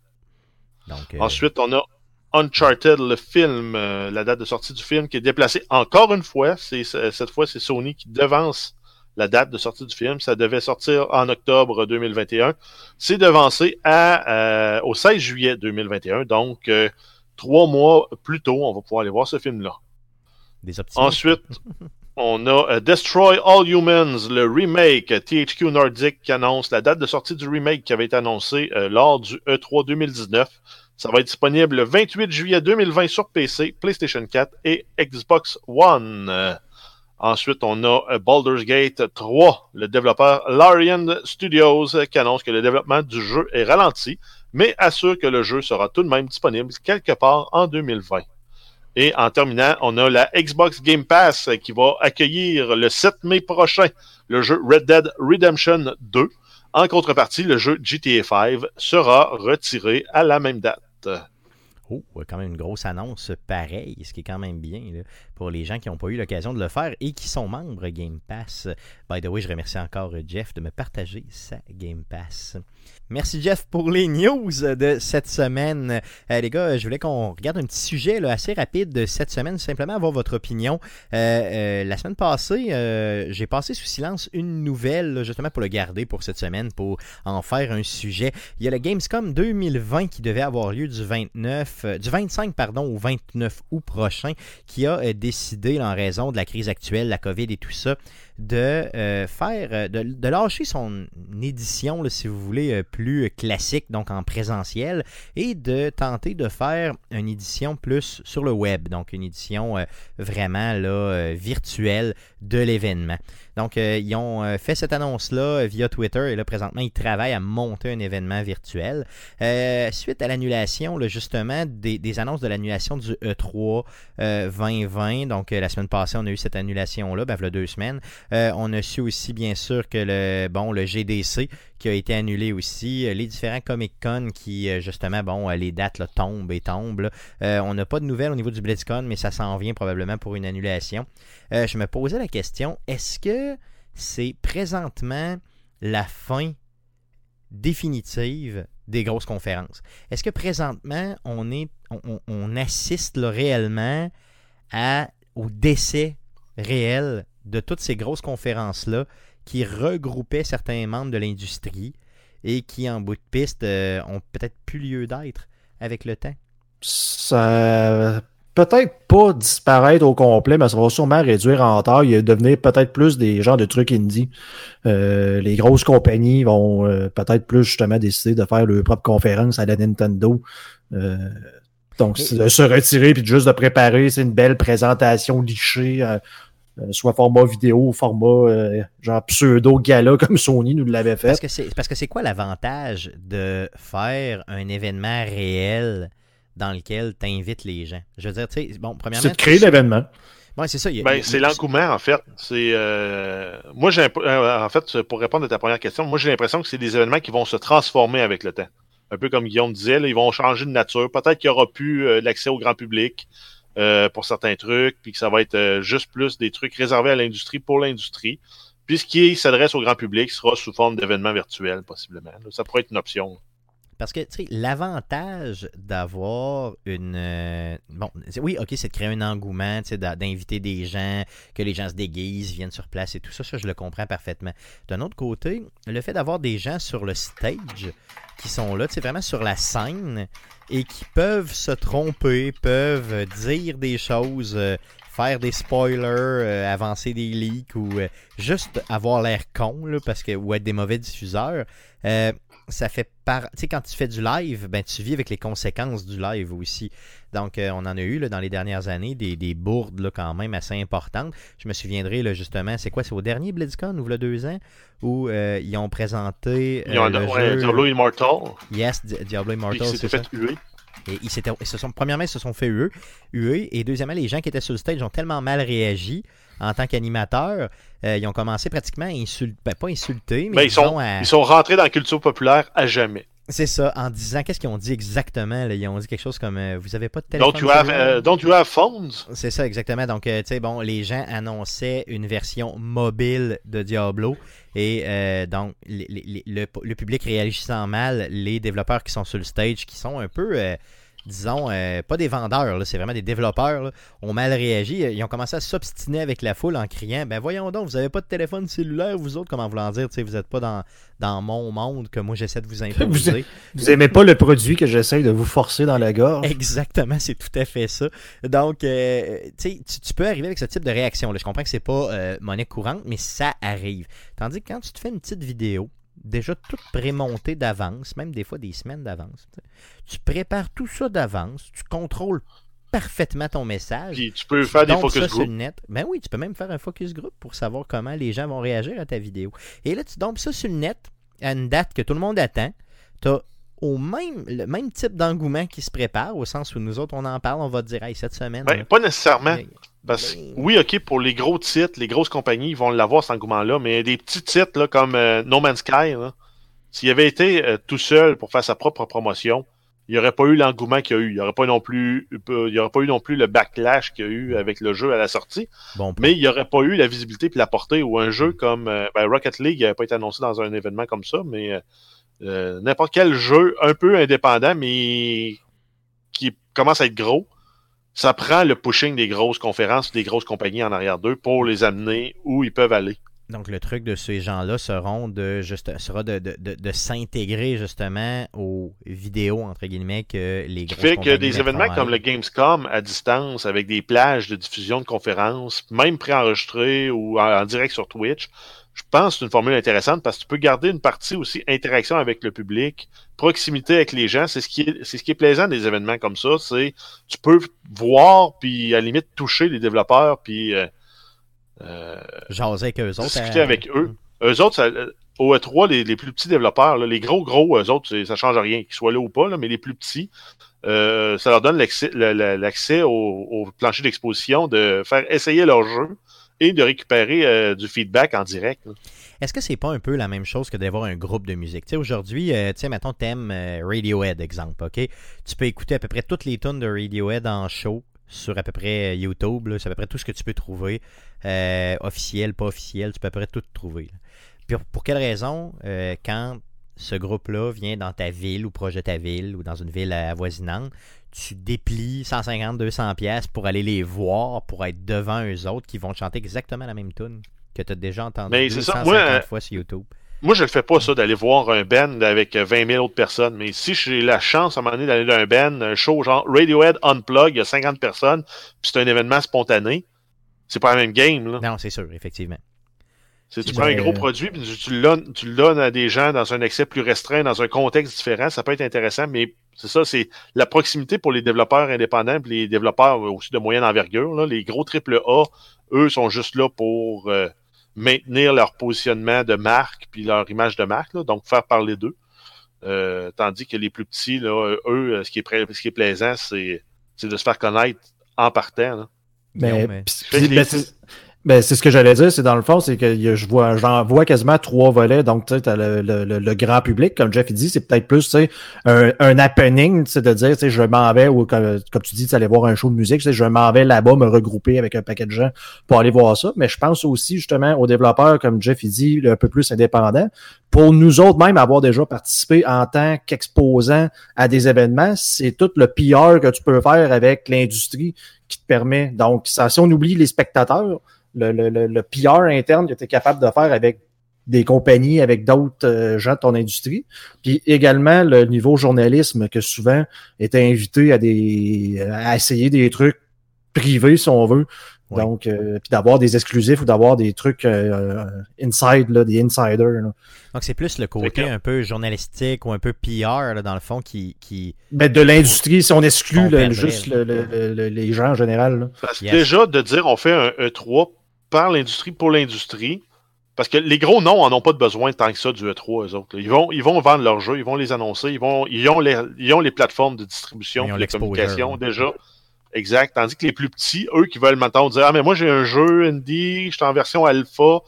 Euh, Ensuite, on a Uncharted, le film, la date de sortie du film qui est déplacée encore une fois. C'est cette fois c'est Sony qui devance la date de sortie du film. Ça devait sortir en octobre 2021. C'est devancé à, au 16 juillet 2021. Donc, trois mois plus tôt, on va pouvoir aller voir ce film-là. Ensuite, <laughs> on a euh, Destroy All Humans, le remake THQ Nordic qui annonce la date de sortie du remake qui avait été annoncé euh, lors du E3 2019. Ça va être disponible le 28 juillet 2020 sur PC, PlayStation 4 et Xbox One. Ensuite, on a euh, Baldur's Gate 3, le développeur Larian Studios qui annonce que le développement du jeu est ralenti, mais assure que le jeu sera tout de même disponible quelque part en 2020. Et en terminant, on a la Xbox Game Pass qui va accueillir le 7 mai prochain le jeu Red Dead Redemption 2. En contrepartie, le jeu GTA 5 sera retiré à la même date. Oh, quand même une grosse annonce pareille, ce qui est quand même bien pour les gens qui n'ont pas eu l'occasion de le faire et qui sont membres Game Pass. By the way, je remercie encore Jeff de me partager sa Game Pass. Merci Jeff pour les news de cette semaine. Euh, les gars, je voulais qu'on regarde un petit sujet assez rapide de cette semaine, simplement avoir votre opinion. Euh, euh, la semaine passée, j'ai passé sous silence une nouvelle, justement pour le garder pour cette semaine, pour en faire un sujet. Il y a le Gamescom 2020 qui devait avoir lieu du 29, du 25 pardon, au 29 août prochain, qui a décidé, en raison de la crise actuelle, la COVID et tout ça, de euh, faire, euh, de, lâcher son édition, si vous voulez, euh, plus classique, donc en présentiel, et de tenter de faire une édition plus sur le web, donc une édition vraiment là, virtuelle de l'événement. Donc, ils ont fait cette annonce-là via Twitter et là, présentement, ils travaillent à monter un événement virtuel. suite à l'annulation, justement, des, annonces de l'annulation du E3 2020, donc la semaine passée, on a eu cette annulation-là, ben, il y a deux semaines. Euh, on a su aussi, bien sûr, que le, bon, le GDC qui a été annulé aussi, euh, les différents Comic-Con qui, euh, justement, bon, les dates tombent et tombent. on n'a pas de nouvelles au niveau du BlizzCon, mais ça s'en vient probablement pour une annulation. je me posais la question, est-ce que c'est présentement la fin définitive des grosses conférences? Est-ce que présentement, on, assiste réellement au décès réel de toutes ces grosses conférences-là qui regroupaient certains membres de l'industrie et qui, en bout de piste, euh, ont peut-être plus lieu d'être avec le temps? Ça peut-être pas disparaître au complet, mais ça va sûrement réduire en taille et devenir peut-être plus des genres de trucs indie. Euh, les grosses compagnies vont euh, peut-être plus justement décider de faire leur propre conférence à la Nintendo. donc, de se retirer puis juste de préparer, c'est une belle présentation lichée soit format vidéo, format euh, genre pseudo-gala <laughs> comme Sony nous l'avait fait. Parce que c'est quoi l'avantage de faire un événement réel dans lequel tu invites les gens? Je veux dire, tu sais, bon, premièrement. C'est de créer l'événement. Ouais, c'est ça. Ben, c'est l'engouement, en fait. C'est euh, moi, j'ai en fait, pour répondre à ta première question, moi j'ai l'impression que c'est des événements qui vont se transformer avec le temps. Un peu comme Guillaume disait, ils vont changer de nature. Peut-être qu'il n'y aura plus l'accès au grand public. Euh, pour certains trucs, puis que ça va être euh, juste plus des trucs réservés à l'industrie pour l'industrie. Puis ce qui s'adresse au grand public sera sous forme d'événements virtuels, possiblement. Ça pourrait être une option. Parce que, tu sais, l'avantage d'avoir une. Euh, bon, oui, ok, c'est de créer un engouement, tu sais, d'inviter des gens, que les gens se déguisent, viennent sur place et tout ça, ça, je le comprends parfaitement. D'un autre côté, le fait d'avoir des gens sur le stage qui sont là, tu sais, vraiment sur la scène et qui peuvent se tromper, peuvent dire des choses, euh, faire des spoilers, euh, avancer des leaks ou juste avoir l'air con, là, parce que, ou être des mauvais diffuseurs ça fait par. Tu sais, quand tu fais du live, ben, tu vis avec les conséquences du live aussi. Donc, euh, on en a eu là, dans les dernières années des, des bourdes là, quand même assez importantes. Je me souviendrai là, justement, c'est quoi C'est au dernier BlizzCon ou le deux ans où euh, ils ont présenté. Euh, ils ont, le Diablo Immortal. Yes, Diablo Immortal. Ils fait huer. Et ils, se sont, premièrement, ils se sont fait huer, huer. Et deuxièmement, les gens qui étaient sur le stage ont tellement mal réagi en tant qu'animateur, euh, ils ont commencé pratiquement à insulter, ben, pas insulter, mais ben, ils, sont, ils sont rentrés dans la culture populaire à jamais. C'est ça, en disant, qu'est-ce qu'ils ont dit exactement? Ils ont dit quelque chose comme euh, Vous avez pas de téléphone. Don't you have, euh, don't you have phones? C'est ça, exactement. Donc, tu sais, bon, les gens annonçaient une version mobile de Diablo. Et donc, le, public réagissant mal, les développeurs qui sont sur le stage, qui sont un peu disons, euh, pas des vendeurs, c'est vraiment des développeurs, là, ont mal réagi. Ils ont commencé à s'obstiner avec la foule en criant Ben voyons donc, vous n'avez pas de téléphone cellulaire, vous autres, comment voulant dire, vous n'êtes pas dans, dans mon monde que moi j'essaie de vous <laughs> imposer. Vous, n'aimez pas le produit que j'essaie de vous forcer dans la gorge. <laughs> Exactement, c'est tout à fait ça. Donc, euh, tu, tu peux arriver avec ce type de réaction. Là. Je comprends que c'est pas euh, monnaie courante, mais ça arrive. Tandis que quand tu te fais une petite vidéo, déjà toute prémontée d'avance, même des fois des semaines d'avance. Tu prépares tout ça d'avance, tu contrôles parfaitement ton message. Puis tu peux faire des focus group. net. Ben oui, tu peux même faire un focus group pour savoir comment les gens vont réagir à ta vidéo. Et là, tu dompes ça sur le net à une date que tout le monde attend. Tu as au même, le même type d'engouement qui se prépare, au sens où nous autres, on en parle, on va te dire, hey, cette semaine. Ben, pas nécessairement. Parce, ben, oui, OK, pour les gros titres, les grosses compagnies, ils vont l'avoir cet engouement-là, mais des petits titres là, comme euh, No Man's Sky, s'il avait été euh, tout seul pour faire sa propre promotion, il n'y aurait pas eu l'engouement qu'il y a eu. Il n'y aurait pas non plus, il y aurait pas eu non plus le backlash qu'il y a eu avec le jeu à la sortie. mais il n'y aurait pas eu la visibilité et la portée où un jeu comme euh, ben, Rocket League n'avait pas été annoncé dans un événement comme ça, mais n'importe quel jeu un peu indépendant, mais qui commence à être gros, ça prend le pushing des grosses conférences, des grosses compagnies en arrière d'eux pour les amener où ils peuvent aller. Donc, le truc de ces gens-là seront de, juste, sera de, de, de, s'intégrer justement aux vidéos, entre guillemets, que les grosses fait que des événements comme le Gamescom à distance, avec des plages de diffusion de conférences, même préenregistrées ou en direct sur Twitch, je pense que c'est une formule intéressante parce que tu peux garder une partie aussi interaction avec le public, proximité avec les gens. C'est ce qui est, c'est ce qui est plaisant des événements comme ça. C'est tu peux voir puis à la limite toucher les développeurs puis euh, euh jaser avec eux autres. Discuter avec eux. Eux autres, ça, au E3, les, les, plus petits développeurs, là, les gros gros, eux autres, ça change rien, qu'ils soient là ou pas, là, mais les plus petits, euh, ça leur donne l'accès, l'accès au, au plancher d'exposition de faire essayer leur jeu et de récupérer euh, du feedback en direct. Est-ce que c'est pas un peu la même chose que d'avoir un groupe de musique? aujourd'hui, euh, tu sais, mettons, t'aimes euh, Radiohead, exemple, OK? Tu peux écouter à peu près toutes les tonnes de Radiohead en show sur à peu près YouTube. C'est à peu près tout ce que tu peux trouver. officiel, pas officiel, tu peux à peu près tout trouver. Pour quelle raison, quand ce groupe-là vient dans ta ville ou proche de ta ville ou dans une ville avoisinante, tu déplies 150, 200 pièces pour aller les voir, pour être devant eux autres qui vont chanter exactement la même tune que tu as déjà entendu Mais 250 ça. fois sur YouTube. Moi, je le fais pas ça, d'aller voir un band avec 20 000 autres personnes. Mais si j'ai la chance à un moment donné d'aller dans un band, un show genre Radiohead Unplug, il y a 50 personnes, puis c'est un événement spontané, c'est pas la même game. Là. Non, c'est sûr, effectivement. Tu prends un gros produit, puis tu, tu le donnes à des gens dans un accès plus restreint, dans un contexte différent, ça peut être intéressant, mais c'est ça, c'est la proximité pour les développeurs indépendants, puis les développeurs aussi de moyenne envergure. Là. Les gros triple A, eux, sont juste là pour euh, maintenir leur positionnement de marque, puis leur image de marque, là, donc faire parler d'eux. Euh, tandis que les plus petits, là, eux, ce qui est, ce qui est plaisant, c'est de se faire connaître en partant. Là. Mais, mais... Ben, c'est ce que j'allais dire, c'est dans le fond, c'est que je vois, j'en vois quasiment trois volets. Donc, tu sais, le, grand public, comme Jeff dit, c'est peut-être plus, tu un, un happening, c'est de dire, tu je m'en vais, ou comme, comme tu dis, tu aller voir un show de musique, je m'en vais là-bas me regrouper avec un paquet de gens pour aller voir ça. Mais je pense aussi, justement, aux développeurs, comme Jeff dit, un peu plus indépendants. Pour nous autres, même, avoir déjà participé en tant qu'exposant à des événements, c'est tout le PR que tu peux faire avec l'industrie qui te permet. Donc, ça, si on oublie les spectateurs, le, le, le, PR interne que tu es capable de faire avec des compagnies, avec d'autres euh, gens de ton industrie. Puis également le niveau journalisme que souvent était invité à des à essayer des trucs privés si on veut. Donc, euh, puis d'avoir des exclusifs ou d'avoir des trucs euh, inside, là, des insiders. Donc, c'est plus le côté un peu journalistique ou un peu PR, là, dans le fond, qui. qui... Mais de l'industrie, si on exclut juste les gens en général. Déjà, de dire on fait un E3 par l'industrie pour l'industrie. Parce que les gros noms en ont pas de besoin tant que ça du E3, eux autres. Ils vont, ils vont vendre leurs jeux, ils vont les annoncer, ils, vont, ils, ont, les, ils ont les plateformes de distribution, de communication déjà. Exact. Tandis que les plus petits, eux qui veulent maintenant dire Ah, mais moi j'ai un jeu indie, je suis en version alpha,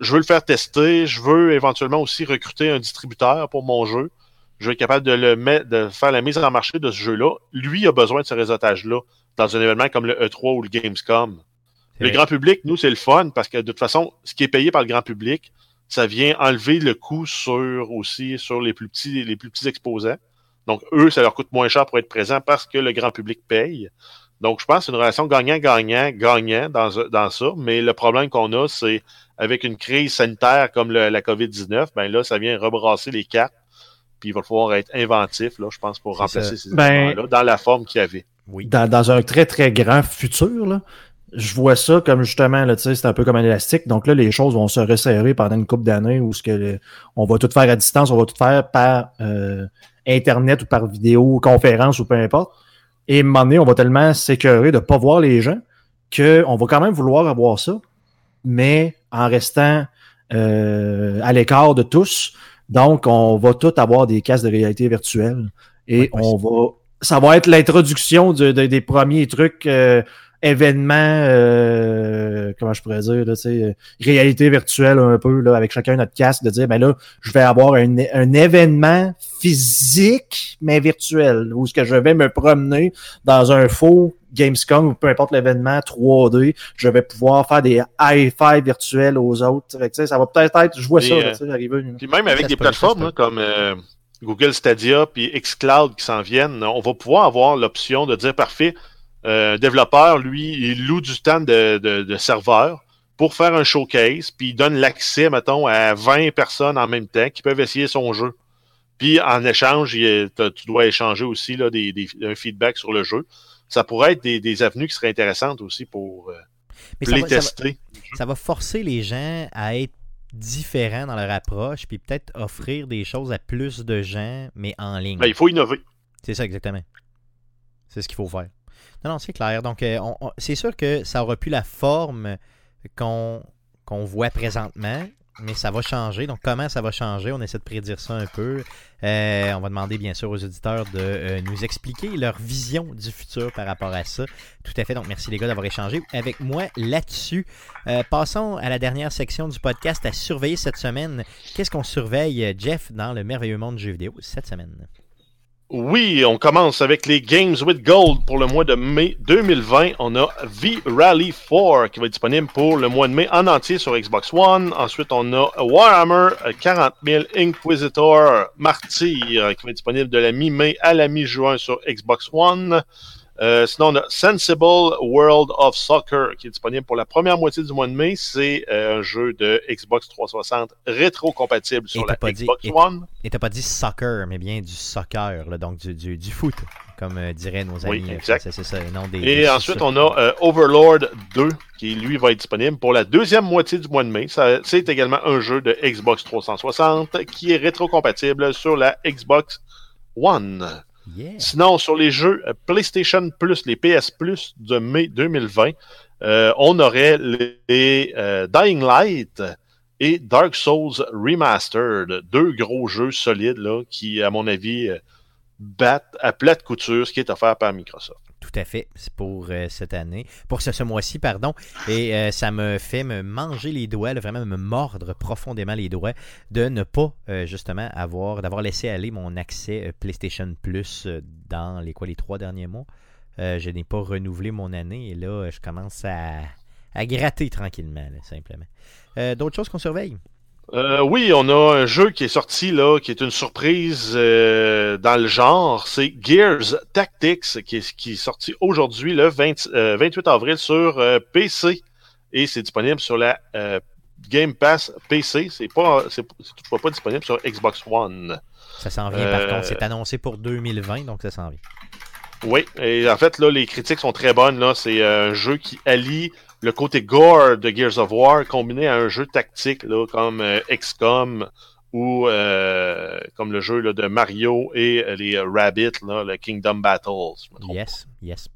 je veux le faire tester, je veux éventuellement aussi recruter un distributeur pour mon jeu. Je veux être capable de le mettre, de faire la mise en marché de ce jeu-là. Lui a besoin de ce réseautage-là dans un événement comme le E3 ou le Gamescom. Le grand public, nous, c'est le fun parce que de toute façon, ce qui est payé par le grand public, ça vient enlever le coût sur aussi sur les plus petits, les plus petits exposants. Donc, eux, ça leur coûte moins cher pour être présents parce que le grand public paye. Donc, je pense que c'est une relation gagnant-gagnant, gagnant dans, dans ça. Mais le problème qu'on a, c'est avec une crise sanitaire comme la COVID-19, ben là, ça vient rebrasser les cartes. Puis il va falloir être inventif, là, je pense, pour remplacer ces ben, événements-là dans la forme qu'il y avait. Oui. Dans, dans, un très, très grand futur, là, je vois ça comme justement, là, c'est un peu comme un élastique. Donc là, les choses vont se resserrer pendant une couple d'années où ce que on va tout faire à distance, on va tout faire par euh, Internet ou par vidéo, conférence ou peu importe. Et à un moment donné, on va tellement s'écœurer de ne pas voir les gens qu'on va quand même vouloir avoir ça, mais en restant euh, à l'écart de tous. Donc, on va tout avoir des casques de réalité virtuelle. Et on va. Ça va être l'introduction de, des premiers trucs. Euh, événements, euh, comment je pourrais dire, là, euh, réalité virtuelle un peu, là, avec chacun notre casque, de dire, ben là, je vais avoir un, un événement physique, mais virtuel, où ce que je vais me promener dans un faux Gamescom ou peu importe l'événement 3D, je vais pouvoir faire des high-five virtuels aux autres. ça va peut-être être, je vois ça euh, arriver. Puis même avec des plateformes comme euh, Google Stadia puis xCloud qui s'en viennent, on va pouvoir avoir l'option de dire parfait, euh, développeur, lui, il loue du temps de, de, serveur pour faire un showcase, puis il donne l'accès, mettons, à 20 personnes en même temps qui peuvent essayer son jeu. Puis en échange, tu dois échanger aussi là, des, des, un feedback sur le jeu. Ça pourrait être des, des avenues qui seraient intéressantes aussi pour euh, les tester. Ça va, forcer les gens à être différents dans leur approche, puis peut-être offrir des choses à plus de gens, mais en ligne. Ben, il faut innover. C'est ça, exactement. C'est ce qu'il faut faire. Non, non, c'est clair. Donc, euh, c'est sûr que ça aura plus la forme qu'on voit présentement, mais ça va changer. Donc, comment ça va changer? On essaie de prédire ça un peu. Euh, on va demander, bien sûr, aux auditeurs de euh, nous expliquer leur vision du futur par rapport à ça. Tout à fait. Donc, merci les gars d'avoir échangé avec moi là-dessus. passons à la dernière section du podcast à surveiller cette semaine. Qu'est-ce qu'on surveille, Jeff, dans le merveilleux monde du jeu vidéo cette semaine? Oui, on commence avec les Games with Gold pour le mois de mai 2020. On a V-Rally 4 qui va être disponible pour le mois de mai en entier sur Xbox One. Ensuite, on a Warhammer 40 000 Inquisitor Martyr qui va être disponible de la mi-mai à la mi-juin sur Xbox One. Euh, sinon, on a Sensible World of Soccer qui est disponible pour la première moitié du mois de mai. C'est euh, un jeu de Xbox 360 rétro-compatible sur la Xbox One. Et t'as pas dit soccer, mais bien du soccer, donc du, du, du foot, comme euh, diraient nos amis. Oui, exact. C'est ça, non des, Et ensuite, on a Overlord 2 qui, lui, va être disponible pour la deuxième moitié du mois de mai. C'est également un jeu de Xbox 360 qui est rétro-compatible sur la Xbox One. Sinon, sur les jeux euh, PlayStation Plus, les PS Plus de mai 2020, euh, on aurait les euh, Dying Light et Dark Souls Remastered, deux gros jeux solides là, qui, à mon avis, battent à plate couture ce qui est offert par Microsoft. Tout à fait. C'est pour euh, cette année. Pour ce, mois-ci, pardon. Et euh, ça me fait me manger les doigts, vraiment me mordre profondément les doigts de ne pas, euh, justement, avoir, d'avoir laissé aller mon accès PlayStation Plus dans les, quoi, les trois derniers mois. je n'ai pas renouvelé mon année et là, je commence à, à gratter tranquillement, simplement. D'autres choses qu'on surveille? Euh, oui, on a un jeu qui est sorti là, qui est une surprise euh, dans le genre. C'est Gears Tactics qui est, qui est sorti aujourd'hui le 28 euh, avril sur PC et c'est disponible sur la Game Pass PC. C'est pas, c'est toutefois pas disponible sur Xbox One. Ça s'en vient par contre. C'est annoncé pour 2020, donc ça s'en vient. Oui, et en fait là, les critiques sont très bonnes là. C'est un jeu qui allie le côté gore de Gears of War combiné à un jeu tactique là, comme euh, XCOM ou euh, comme le jeu là, de Mario et les Rabbits, le Kingdom Battles. Yes, yes.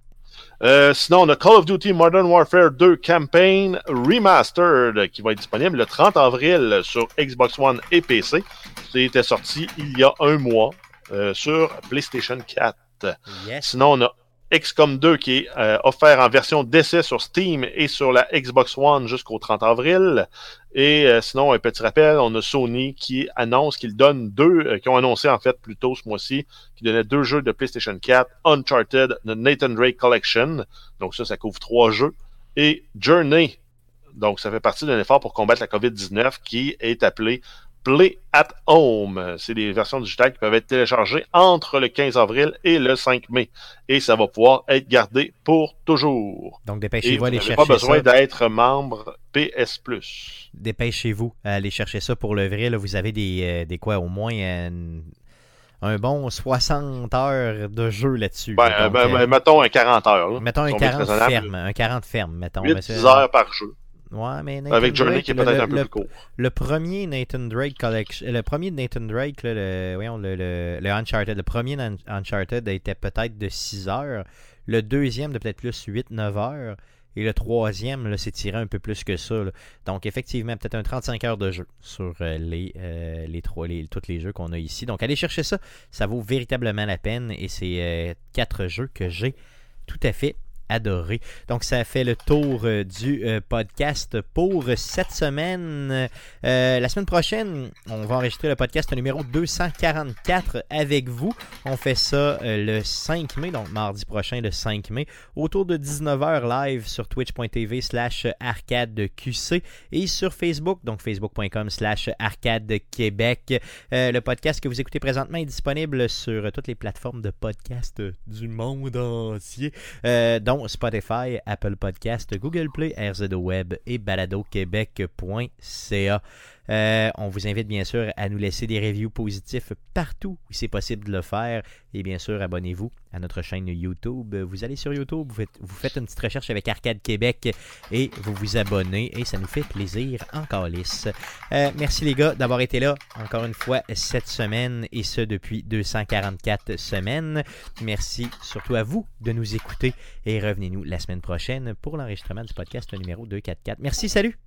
Euh, sinon, on a Call of Duty Modern Warfare 2 Campaign Remastered qui va être disponible le 30 avril sur Xbox One et PC. C'était sorti il y a un mois sur PlayStation 4. Yes. Sinon, on a XCOM 2 qui est euh, offert en version d'essai sur Steam et sur la Xbox One jusqu'au 30 avril. Et euh, sinon, un petit rappel, on a Sony qui annonce qu'ils donnent deux, euh, qui ont annoncé en fait plus tôt ce mois-ci, qui donnaient deux jeux de PlayStation 4, Uncharted, The Nathan Drake Collection. Donc ça, ça couvre trois jeux. Et Journey. Donc ça fait partie d'un effort pour combattre la COVID-19 qui est appelé Play at Home. C'est des versions digitales qui peuvent être téléchargées entre le 15 avril et le 5 mai. Et ça va pouvoir être gardé pour toujours. Donc dépêchez-vous à aller chercher pas besoin d'être membre PS Plus. Dépêchez-vous à aller chercher ça pour le vrai. Là, vous avez des, euh, des quoi, au moins euh, un bon 60 heures de jeu là-dessus. Ben, Donc, ben, euh, ben, mettons un 40 heures. là. mettons un Si on veut être 40 raisonnable. ferme. Un 40 ferme, mettons. 8 Mais c'est- 10 heures par jeu. Ouais, mais Nathan Avec Journey Drake, qui est peut-être un peu le- plus court. Le premier Nathan Drake Collection, le premier de Nathan Drake, là, le, voyons, le, le, le Uncharted, le premier Uncharted était peut-être de 6 heures. Le deuxième de peut-être plus 8-9 heures. Et le troisième, là, c'est tiré un peu plus que ça. là. Donc, effectivement, peut-être un 35 heures de jeu sur euh, les, euh, les trois, les, tous les jeux qu'on a ici. Donc, allez chercher ça. Ça vaut véritablement la peine. Et c'est euh, quatre jeux que j'ai tout à fait adoré. Donc, ça fait le tour euh, du euh, podcast pour cette semaine. Euh, la semaine prochaine, on va enregistrer le podcast numéro 244 avec vous. On fait ça le 5 mai, donc mardi prochain, le 5 mai, autour de 19h live sur twitch.tv slash arcadeqc et sur Facebook, donc facebook.com slash arcadequebec. Le podcast que vous écoutez présentement est disponible sur toutes les plateformes de podcast du monde entier euh, Spotify, Apple Podcast, Google Play, RZO Web et baladoquebec.ca. Euh, on vous invite bien sûr à nous laisser des reviews positifs partout où c'est possible de le faire. Et bien sûr, abonnez-vous à notre chaîne YouTube. Vous allez sur YouTube, vous faites, une petite recherche avec Arcade Québec et vous vous abonnez. Et ça nous fait plaisir en calice. Euh, merci les gars d'avoir été là encore une fois cette semaine et ce depuis 244 semaines. Merci surtout à vous de nous écouter et revenez-nous la semaine prochaine pour l'enregistrement du podcast numéro 244. Merci, salut!